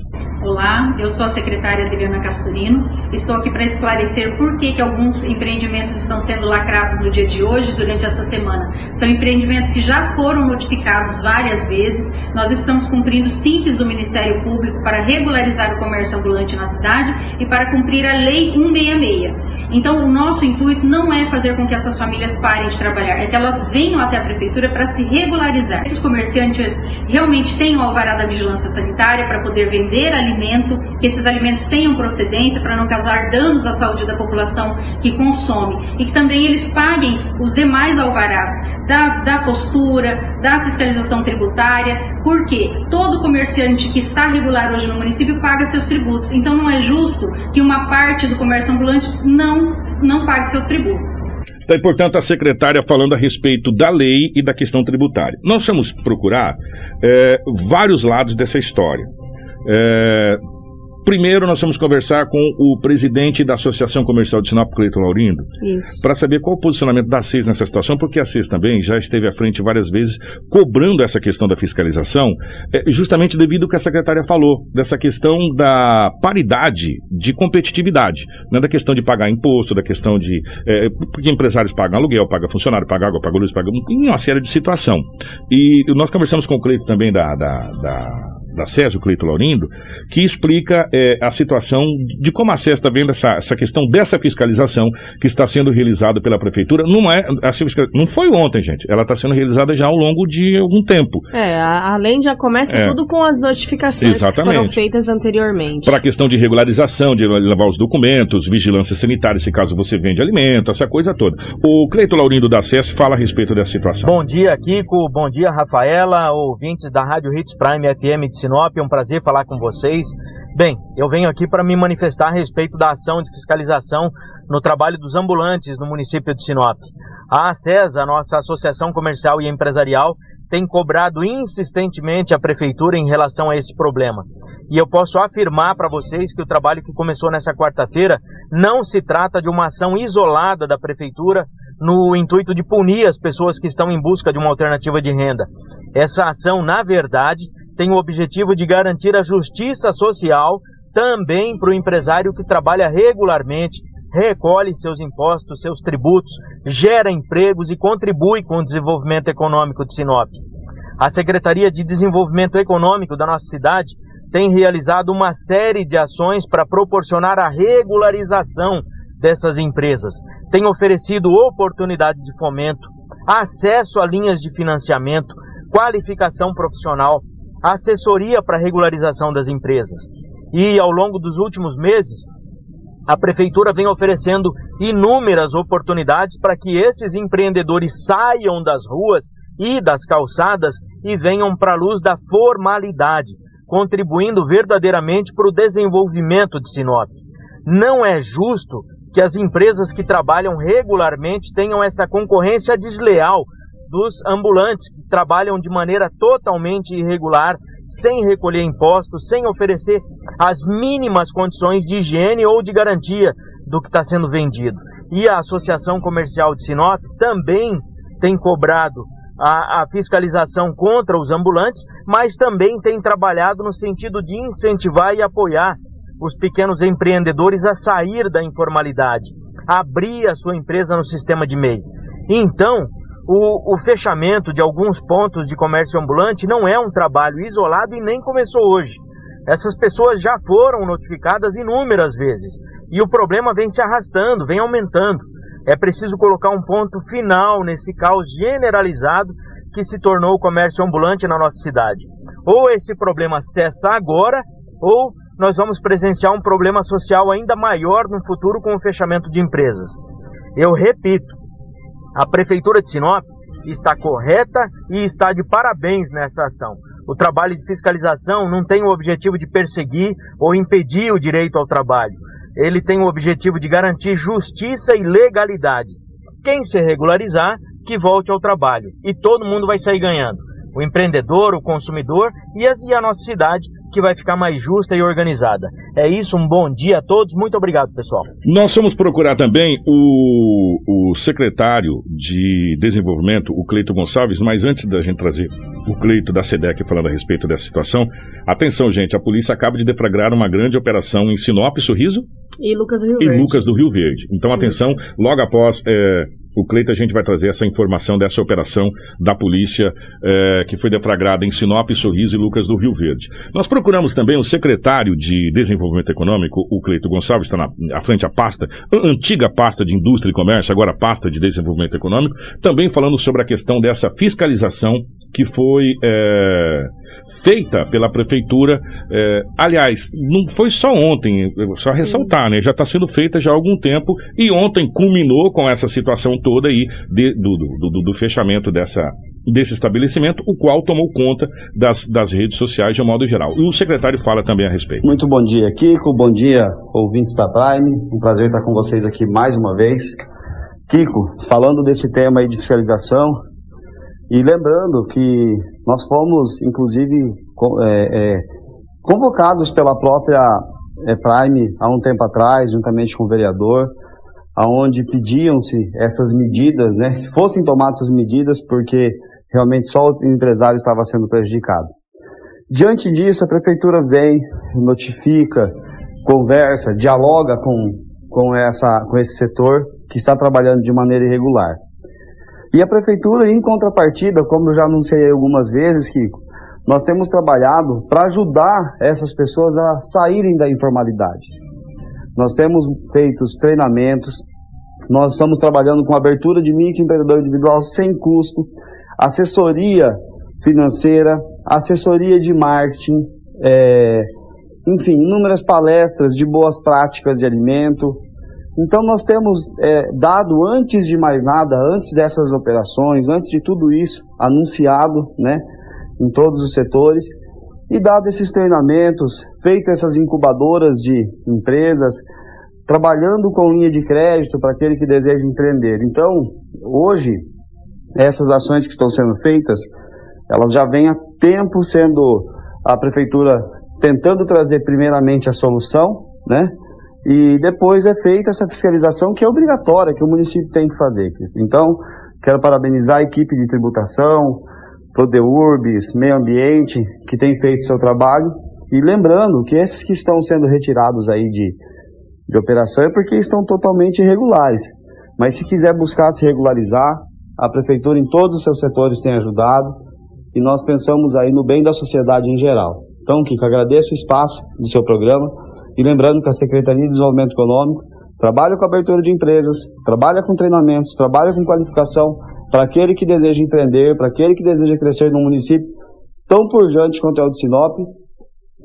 Olá, eu sou a secretária Adriana Casturino. Estou aqui para esclarecer por que, que alguns empreendimentos estão sendo lacrados no dia de hoje, durante essa semana. São empreendimentos que já foram notificados várias vezes. Nós estamos cumprindo simples do Ministério Público para regularizar o comércio ambulante na cidade e para cumprir a Lei 166. Então, o nosso intuito não é fazer com que essas famílias parem de trabalhar, é que elas venham até a prefeitura para se regularizar. Esses comerciantes realmente tenham o alvará da vigilância sanitária para poder vender alimento, que esses alimentos tenham procedência para não causar danos à saúde da população que consome e que também eles paguem os demais alvarás da, da postura, da fiscalização tributária, porque todo comerciante que está regular hoje no município paga seus tributos. Então não é justo que uma parte do comércio ambulante não, não pague seus tributos.
Então, portanto, a secretária falando a respeito da lei e da questão tributária. Nós vamos procurar é, vários lados dessa história. É, Primeiro, nós vamos conversar com o presidente da Associação Comercial de Sinop, Cleiton Laurindo, para saber qual o posicionamento da CES nessa situação, porque a CES também já esteve à frente várias vezes cobrando essa questão da fiscalização, é, justamente devido ao que a secretária falou, dessa questão da paridade de competitividade, né, da questão de pagar imposto, da questão de. É, porque empresários pagam aluguel, pagam funcionário, pagam água, pagam luz, pagam. em uma série de situação. E nós conversamos com o Cleiton também da, da, da da SES, o Cleito Laurindo, que explica é, a situação de como a SES está vendo essa, essa questão dessa fiscalização que está sendo realizada pela Prefeitura. Não, é, não foi ontem, gente. Ela está sendo realizada já ao longo de algum tempo.
É, além já começa é. tudo com as notificações Exatamente. que foram feitas anteriormente.
Para a questão de regularização, de levar os documentos, vigilância sanitária, se caso você vende alimento, essa coisa toda. O Cleito Laurindo da SES fala a respeito dessa situação.
Bom dia, Kiko. Bom dia, Rafaela, ouvintes da Rádio Hits Prime FM de Sinop, é um prazer falar com vocês. Bem, eu venho aqui para me manifestar a respeito da ação de fiscalização no trabalho dos ambulantes no município de Sinop. A ACESA, a nossa Associação Comercial e Empresarial, tem cobrado insistentemente a prefeitura em relação a esse problema. E eu posso afirmar para vocês que o trabalho que começou nessa quarta-feira não se trata de uma ação isolada da prefeitura no intuito de punir as pessoas que estão em busca de uma alternativa de renda. Essa ação, na verdade, tem o objetivo de garantir a justiça social também para o empresário que trabalha regularmente, recolhe seus impostos, seus tributos, gera empregos e contribui com o desenvolvimento econômico de Sinop. A Secretaria de Desenvolvimento Econômico da nossa cidade tem realizado uma série de ações para proporcionar a regularização dessas empresas. Tem oferecido oportunidade de fomento, acesso a linhas de financiamento, qualificação profissional, assessoria para regularização das empresas. E ao longo dos últimos meses, a prefeitura vem oferecendo inúmeras oportunidades para que esses empreendedores saiam das ruas e das calçadas e venham para a luz da formalidade, contribuindo verdadeiramente para o desenvolvimento de Sinop. Não é justo que as empresas que trabalham regularmente tenham essa concorrência desleal dos ambulantes que trabalham de maneira totalmente irregular, sem recolher impostos, sem oferecer as mínimas condições de higiene ou de garantia do que está sendo vendido. E a Associação Comercial de Sinop também tem cobrado a, a, fiscalização contra os ambulantes, mas também tem trabalhado no sentido de incentivar e apoiar os pequenos empreendedores a sair da informalidade, abrir a sua empresa no sistema de MEI. Então, o, o, fechamento de alguns pontos de comércio ambulante não é um trabalho isolado e nem começou hoje. Essas pessoas já foram notificadas inúmeras vezes e o problema vem se arrastando, vem aumentando. É preciso colocar um ponto final nesse caos generalizado que se tornou o comércio ambulante na nossa cidade. Ou esse problema cessa agora, ou nós vamos presenciar um problema social ainda maior no futuro com o fechamento de empresas. Eu repito, a Prefeitura de Sinop está correta e está de parabéns nessa ação. O trabalho de fiscalização não tem o objetivo de perseguir ou impedir o direito ao trabalho. Ele tem o objetivo de garantir justiça e legalidade. Quem se regularizar, que volte ao trabalho. E todo mundo vai sair ganhando. O empreendedor, o consumidor e a, e a nossa cidade, que vai ficar mais justa e organizada. É isso, um bom dia a todos. Muito obrigado, pessoal.
Nós vamos procurar também o, o secretário de Desenvolvimento, o Cleito Gonçalves, mas antes da gente trazer o Cleito da SEDEC falando a respeito dessa situação, atenção, gente, a polícia acaba de deflagrar uma grande operação em Sinop, Sorriso,
e Lucas do Rio
e
Verde.
Lucas do Rio Verde. Então, atenção, Isso. logo após é, o Cleito, a gente vai trazer essa informação dessa operação da polícia é, que foi deflagrada em Sinop, Sorriso e Lucas do Rio Verde. Nós procuramos também o secretário de Desenvolvimento Econômico, o Cleito Gonçalves, está na, à frente a pasta, antiga pasta de Indústria e Comércio, agora pasta de Desenvolvimento Econômico, também falando sobre a questão dessa fiscalização que foi é, feita pela prefeitura. É, aliás, não foi só ontem, só Sim. ressaltar, né? Já está sendo feita já há algum tempo e ontem culminou com essa situação toda aí de, do, do, do, do fechamento dessa, desse estabelecimento, o qual tomou conta das, das redes sociais de um modo geral. E o secretário fala também a respeito.
Muito bom dia, Kiko. Bom dia, ouvintes da Prime. Um prazer estar com vocês aqui mais uma vez. Kiko, falando desse tema aí de fiscalização, e lembrando que nós fomos, inclusive, é, é, convocados pela própria é, Prime há um tempo atrás, juntamente com o vereador, aonde pediam-se essas medidas, né, que fossem tomadas essas medidas, porque realmente só o empresário estava sendo prejudicado. Diante disso, a prefeitura vem, notifica, conversa, dialoga com, com, essa, com esse setor que está trabalhando de maneira irregular. E a prefeitura, em contrapartida, como eu já anunciei algumas vezes, Kiko, nós temos trabalhado para ajudar essas pessoas a saírem da informalidade. Nós temos feito treinamentos, nós estamos trabalhando com abertura de microempreendedor individual sem custo, assessoria financeira, assessoria de marketing, é, enfim, inúmeras palestras de boas práticas de alimento. Então nós temos é, dado, antes de mais nada, antes dessas operações, antes de tudo isso, anunciado né, em todos os setores, e dado esses treinamentos, feito essas incubadoras de empresas, trabalhando com linha de crédito para aquele que deseja empreender. Então, hoje, essas ações que estão sendo feitas, elas já vêm há tempo sendo a prefeitura tentando trazer primeiramente a solução, né? E depois é feita essa fiscalização que é obrigatória, que o município tem que fazer. Então, quero parabenizar a equipe de tributação, Prodeurbis, Meio Ambiente, que tem feito seu trabalho. E lembrando que esses que estão sendo retirados aí de, de operação é porque estão totalmente irregulares. Mas se quiser buscar se regularizar, a prefeitura em todos os seus setores tem ajudado e nós pensamos aí no bem da sociedade em geral. Então, Kiko, agradeço o espaço do seu programa e lembrando que a Secretaria de Desenvolvimento Econômico trabalha com abertura de empresas, trabalha com treinamentos, trabalha com qualificação para aquele que deseja empreender, para aquele que deseja crescer no município tão pujante quanto é o de Sinop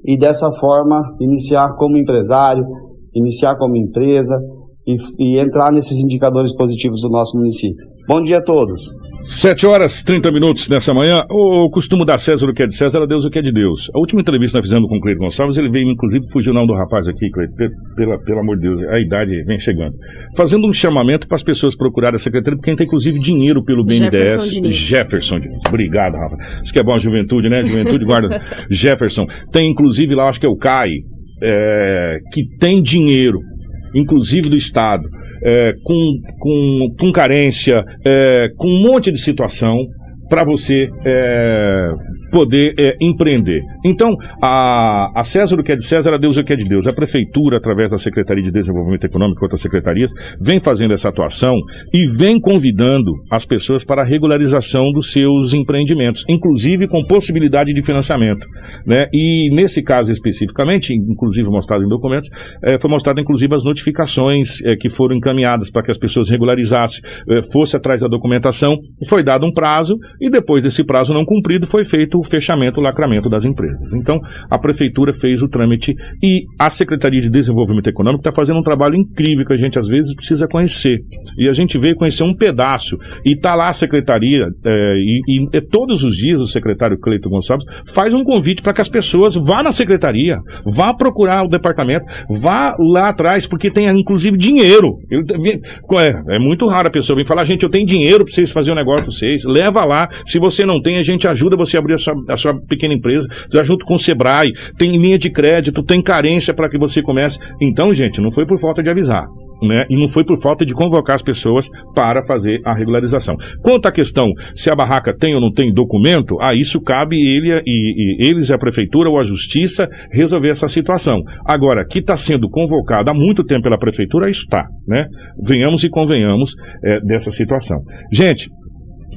e dessa forma iniciar como empresário, iniciar como empresa e, e entrar nesses indicadores positivos do nosso município. Bom dia a todos.
7 horas 30 minutos nessa manhã. O costume dar César o que é de César, a Deus o que é de Deus. A última entrevista que nós fizemos com o Cleito Gonçalves, ele veio, inclusive, fugiu o nome do rapaz aqui, Cleito, pela, pelo amor de Deus, a idade vem chegando. Fazendo um chamamento para as pessoas procurarem a secretaria, porque tem, inclusive, dinheiro pelo BNDES. Jefferson Diniz. Jefferson Diniz. Obrigado, Rafa. Isso que é bom a juventude, né? Juventude guarda. (laughs) Jefferson. Tem, inclusive, lá, acho que é o CAI, é, que tem dinheiro, inclusive do Estado é, com, com, com carência, é, com um monte de situação para você é, poder é, empreender. Então, a, a César o que é de César, a Deus o que é de Deus. A Prefeitura, através da Secretaria de Desenvolvimento Econômico e outras secretarias, vem fazendo essa atuação e vem convidando as pessoas para a regularização dos seus empreendimentos, inclusive com possibilidade de financiamento. Né? E nesse caso especificamente, inclusive mostrado em documentos, é, foi mostrado inclusive as notificações é, que foram encaminhadas para que as pessoas regularizassem, é, fosse atrás da documentação, foi dado um prazo e depois desse prazo não cumprido foi feito o fechamento, o lacramento das empresas. Então, a prefeitura fez o trâmite e a Secretaria de Desenvolvimento Econômico está fazendo um trabalho incrível que a gente às vezes precisa conhecer. E a gente veio conhecer um pedaço e está lá a secretaria é, e, e, todos os dias o secretário Cleito Gonçalves faz um convite para que as pessoas vá na secretaria, vá procurar o departamento, vá lá atrás, porque tem inclusive dinheiro. Eu, é, é, muito raro a pessoa vir falar, gente, eu tenho dinheiro para vocês fazerem um negócio para vocês, leva lá. Se você não tem, a gente ajuda você a abrir a sua, a sua pequena empresa, já junto com o Sebrae, tem linha de crédito, tem carência para que você comece. Então, gente, não foi por falta de avisar. Né? E não foi por falta de convocar as pessoas para fazer a regularização. Quanto à questão se a barraca tem ou não tem documento, a isso cabe ele e, e eles, a prefeitura ou a justiça, resolver essa situação. Agora, que está sendo convocado há muito tempo pela prefeitura, isso está, né? Venhamos e convenhamos é, dessa situação. Gente,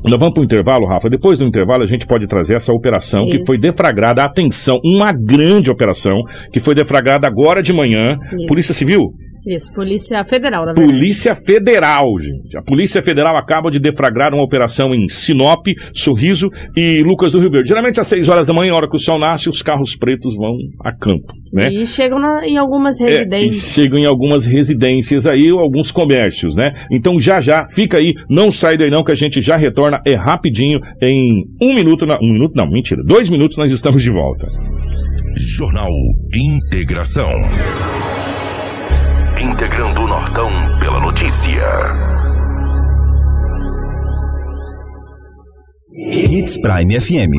nós vamos para o intervalo, Rafa. Depois do intervalo, a gente pode trazer essa operação Isso. que foi deflagrada. Atenção, uma grande operação que foi deflagrada agora de manhã. Isso. Polícia Civil
isso, Polícia Federal, na verdade.
Polícia Federal, gente. A Polícia Federal acaba de deflagrar uma operação em Sinop, Sorriso e Lucas do Rio Verde. Geralmente às 6 horas da manhã, hora que o sol nasce, os carros pretos vão a campo, né?
E chegam na, em algumas residências.
É, chegam em algumas residências aí, ou alguns comércios, né? Então já já, fica aí, não sai daí não, que a gente já retorna, é rapidinho, em um minuto, na, um minuto não, mentira, dois minutos nós estamos de volta.
Jornal Integração integrando o Nortão pela notícia.
Hits Prime FM.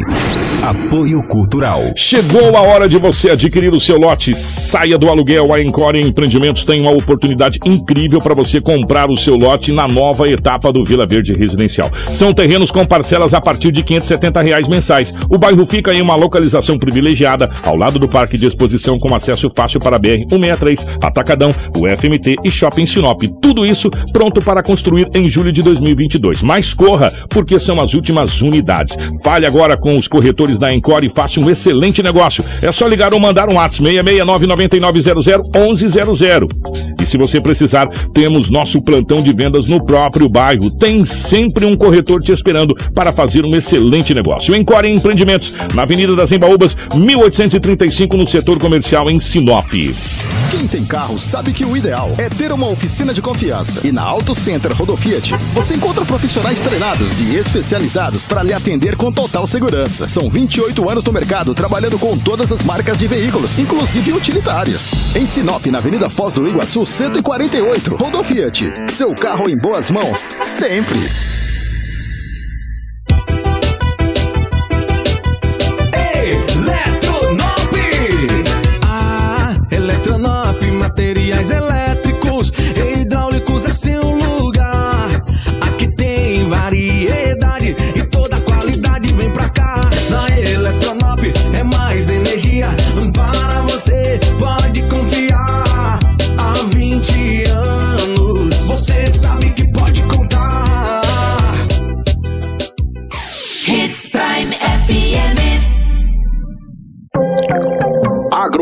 Apoio Cultural.
Chegou a hora de você adquirir o seu lote. Saia do aluguel. A Encore Empreendimentos tem uma oportunidade incrível para você comprar o seu lote na nova etapa do Vila Verde Residencial. São terrenos com parcelas a partir de 570 reais mensais. O bairro fica em uma localização privilegiada, ao lado do Parque de Exposição, com acesso fácil para a BR-163, Atacadão, o FMT e Shopping Sinop. Tudo isso pronto para construir em julho de 2022. Mas corra, porque são as últimas unidades. Fale agora com os corretores da Encore e faça um excelente negócio. É só ligar ou mandar um WhatsApp 669-9900-1100. E se você precisar, temos nosso plantão de vendas no próprio bairro. Tem sempre um corretor te esperando para fazer um excelente negócio. Encore Empreendimentos, na Avenida das Embaúbas, 1835, no setor comercial em Sinop.
Quem tem carro sabe que o ideal é ter uma oficina de confiança. E na Auto Center Rodofiat, você encontra profissionais treinados e especializados para lhe atender com total segurança. São 28 anos no mercado trabalhando com todas as marcas de veículos, inclusive utilitários. Em Sinop, na Avenida Foz do Iguaçu, 148, Rodofiat. Seu carro em boas mãos, sempre.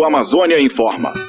Agroamazônia informa.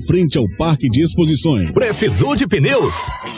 frente ao Parque de Exposições.
Precisou de pneus?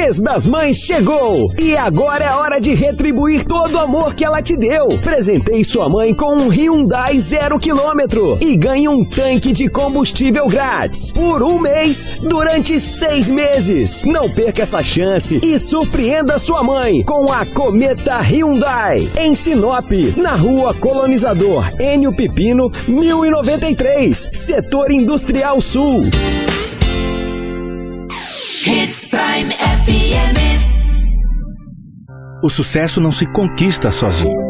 Mês das Mães chegou e agora é hora de retribuir todo o amor que ela te deu. Presentei sua mãe com um Hyundai zero quilômetro e ganhe um tanque de combustível grátis por um mês durante seis meses. Não perca essa chance e surpreenda sua mãe com a Cometa Hyundai em Sinop, na Rua Colonizador Enio Pipino 1093, Setor Industrial Sul.
Hits Prime FM.
O sucesso não se conquista sozinho.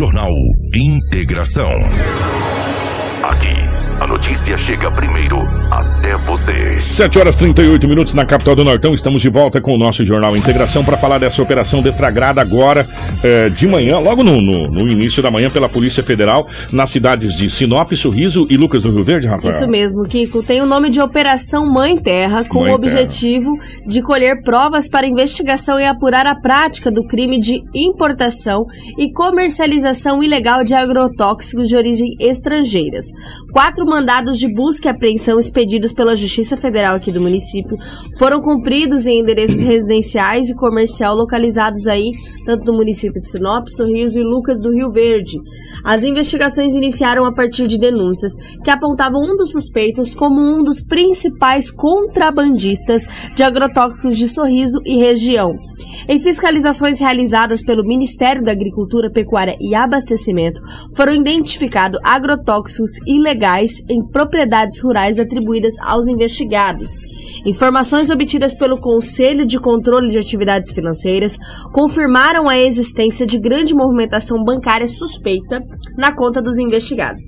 Jornal Integração. Aqui, notícia chega primeiro até você.
7 horas 38 minutos na capital do Nortão. Estamos de volta com o nosso Jornal Integração para falar dessa operação deflagrada agora eh, de manhã, logo no, no- no início da manhã, pela Polícia Federal, nas cidades de Sinop, Sorriso e Lucas do Rio Verde, Rafael.
Isso mesmo, Kiko. Tem o nome de Operação Mãe Terra, com
Mãe
o objetivo de colher provas para investigação e apurar a prática do crime de importação e comercialização ilegal de agrotóxicos de origem estrangeiras. Quatro mandados de busca e apreensão expedidos pela Justiça Federal aqui do município. Foram cumpridos em endereços residenciais e comercial localizados aí, tanto no município de Sinop, Sorriso e Lucas do Rio Verde. As investigações iniciaram a partir de denúncias que apontavam um dos suspeitos como um dos principais contrabandistas de agrotóxicos de Sorriso e região. Em fiscalizações realizadas pelo Ministério da Agricultura, Pecuária e Abastecimento, foram identificados agrotóxicos ilegais em propriedades rurais atribuídas aos investigados. Informações obtidas pelo Conselho de Controle de Atividades Financeiras confirmaram a existência de grande movimentação bancária suspeita na conta dos investigados.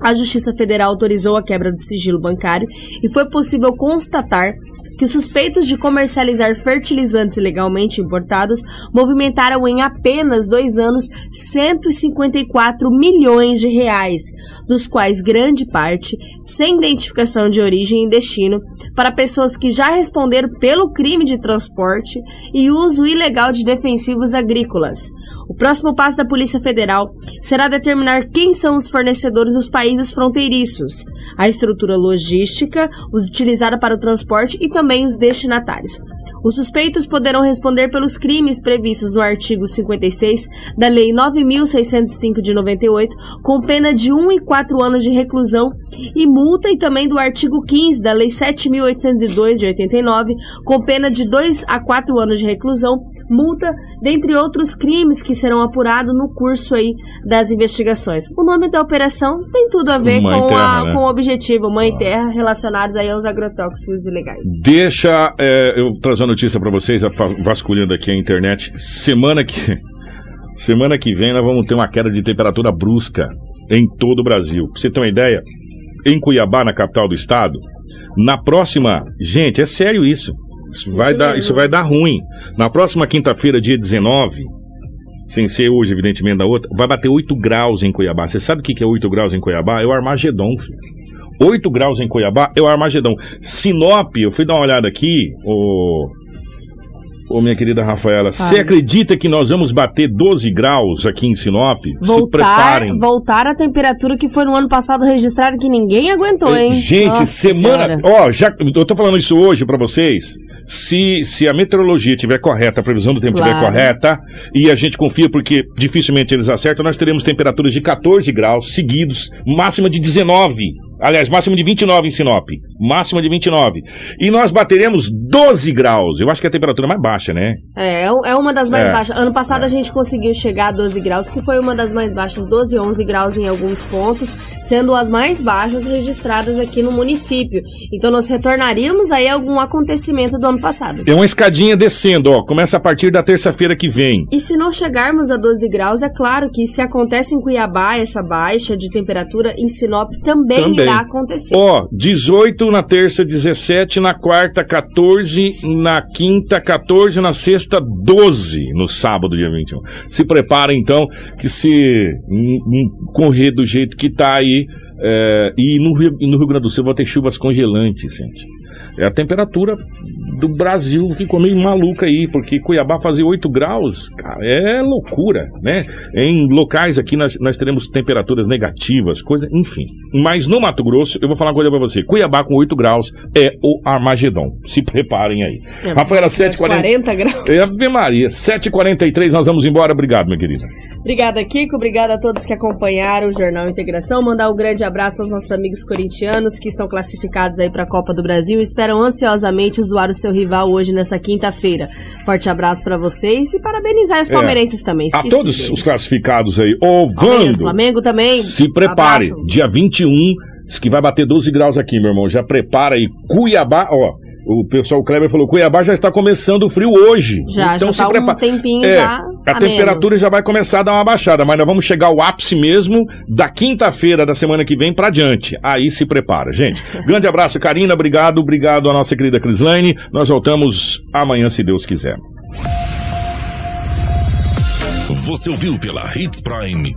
A Justiça Federal autorizou a quebra do sigilo bancário e foi possível constatar que os suspeitos de comercializar fertilizantes ilegalmente importados movimentaram em apenas dois anos 154 milhões de reais, dos quais grande parte sem identificação de origem e destino, para pessoas que já responderam pelo crime de transporte e uso ilegal de defensivos agrícolas. O próximo passo da Polícia Federal será determinar quem são os fornecedores dos países fronteiriços, a estrutura logística os utilizada para o transporte e também os destinatários. Os suspeitos poderão responder pelos crimes previstos no artigo 56 da Lei 9.605 de 98, com pena de 1 e 4 anos de reclusão e multa, e também do artigo 15 da Lei 7.802 de 89, com pena de 2 a 4 anos de reclusão, multa, dentre outros crimes que serão apurados no curso aí das investigações. O nome da operação tem tudo a ver
Mãe
com,
Terra,
a-
né?
com o objetivo Mãe Terra relacionados aí aos agrotóxicos ilegais.
Deixa é, eu trazer uma notícia pra vocês, vasculhando aqui a internet. Semana que (laughs) semana que vem nós vamos ter uma queda de temperatura brusca em todo o Brasil. Pra você ter uma ideia, em Cuiabá, na capital do estado, na próxima, gente, é sério isso. Isso vai
Isso
dar,
mesmo.
isso vai dar ruim. Na próxima quinta-feira, dia 19, sem ser hoje, evidentemente, da outra, vai bater 8 graus em Cuiabá. Você sabe o que é 8 graus em Cuiabá? É o Armagedon, filho. 8 graus em Cuiabá é o Armagedon. Sinop, eu fui dar uma olhada aqui, ô. Ô, minha querida Rafaela, você acredita que nós vamos bater 12 graus aqui em Sinop? Se
Voltar,
preparem.
voltar à temperatura que foi no ano passado registrada que ninguém aguentou, hein?
Gente,
Nossa
semana.
Senhora.
Ó, já eu tô falando isso hoje pra vocês. Se, se a meteorologia estiver correta, a previsão do tempo estiver
Claro.
correta, e a gente confia porque dificilmente eles acertam, nós teremos temperaturas de 14 graus seguidos, máxima de 19. Aliás, máxima de 29 em Sinop. Máxima de 29. E nós bateremos 12 graus. Eu acho que é a temperatura mais baixa, né?
É, é é uma das mais
É.
baixas. Ano passado a gente conseguiu chegar a 12 graus, que foi uma das mais baixas, 12, 11 graus em alguns pontos, sendo as mais baixas registradas aqui no município. Então nós retornaríamos aí a algum acontecimento do ano passado.
Tem uma escadinha descendo, ó. Começa a partir da terça-feira que vem.
E se não chegarmos a 12 graus, é claro que se acontece em Cuiabá essa baixa de temperatura, em Sinop também,
Também.
Irá acontecer.
Ó, 18 na terça, 17 na quarta, 14 na quinta, 14 na sexta, 12 no sábado, dia 21. Se prepara então que se hum, hum, correr do jeito que tá aí, é, e no Rio, no Rio Grande do Sul vai ter chuvas congelantes, gente. É a temperatura do Brasil ficou meio maluca aí, porque Cuiabá fazer 8 graus, cara, é loucura, né? Em locais aqui nós, nós teremos temperaturas negativas, coisa, enfim. Mas no Mato Grosso, eu vou falar uma coisa pra você. Cuiabá com 8 graus é o Armagedon. Se preparem aí.
É,
Rafaela,
mas
7h40.
40 graus.
É, Ave Maria, 7h43, nós vamos embora. Obrigado, minha querida.
Obrigada, Kiko. Obrigada a todos que acompanharam o Jornal Integração. Mandar um grande abraço aos nossos amigos corintianos que estão classificados aí para a Copa do Brasil e esperam ansiosamente zoar o seu rival hoje nessa quinta-feira. Forte abraço para vocês e parabenizar os
É.
palmeirenses também.
A
esqueci
todos
deles.
os classificados aí. Ô, Vando,
Flamengo também.
se prepare.
Abraço.
Dia 21, diz que vai bater 12 graus aqui, meu irmão. Já prepara aí. Cuiabá, ó. O pessoal o Kleber falou, Cuiabá já está começando o frio hoje.
Já,
então
já
se
tá um
prepara.
tempinho
É,
já
A
ameno.
temperatura já vai começar a dar uma baixada, mas nós vamos chegar ao ápice mesmo da quinta-feira da semana que vem pra diante. Aí se prepara, gente. (laughs) Grande abraço, Karina. Obrigado, obrigado à nossa querida Crislaine. Nós voltamos amanhã, se Deus quiser.
Você ouviu pela Hits Prime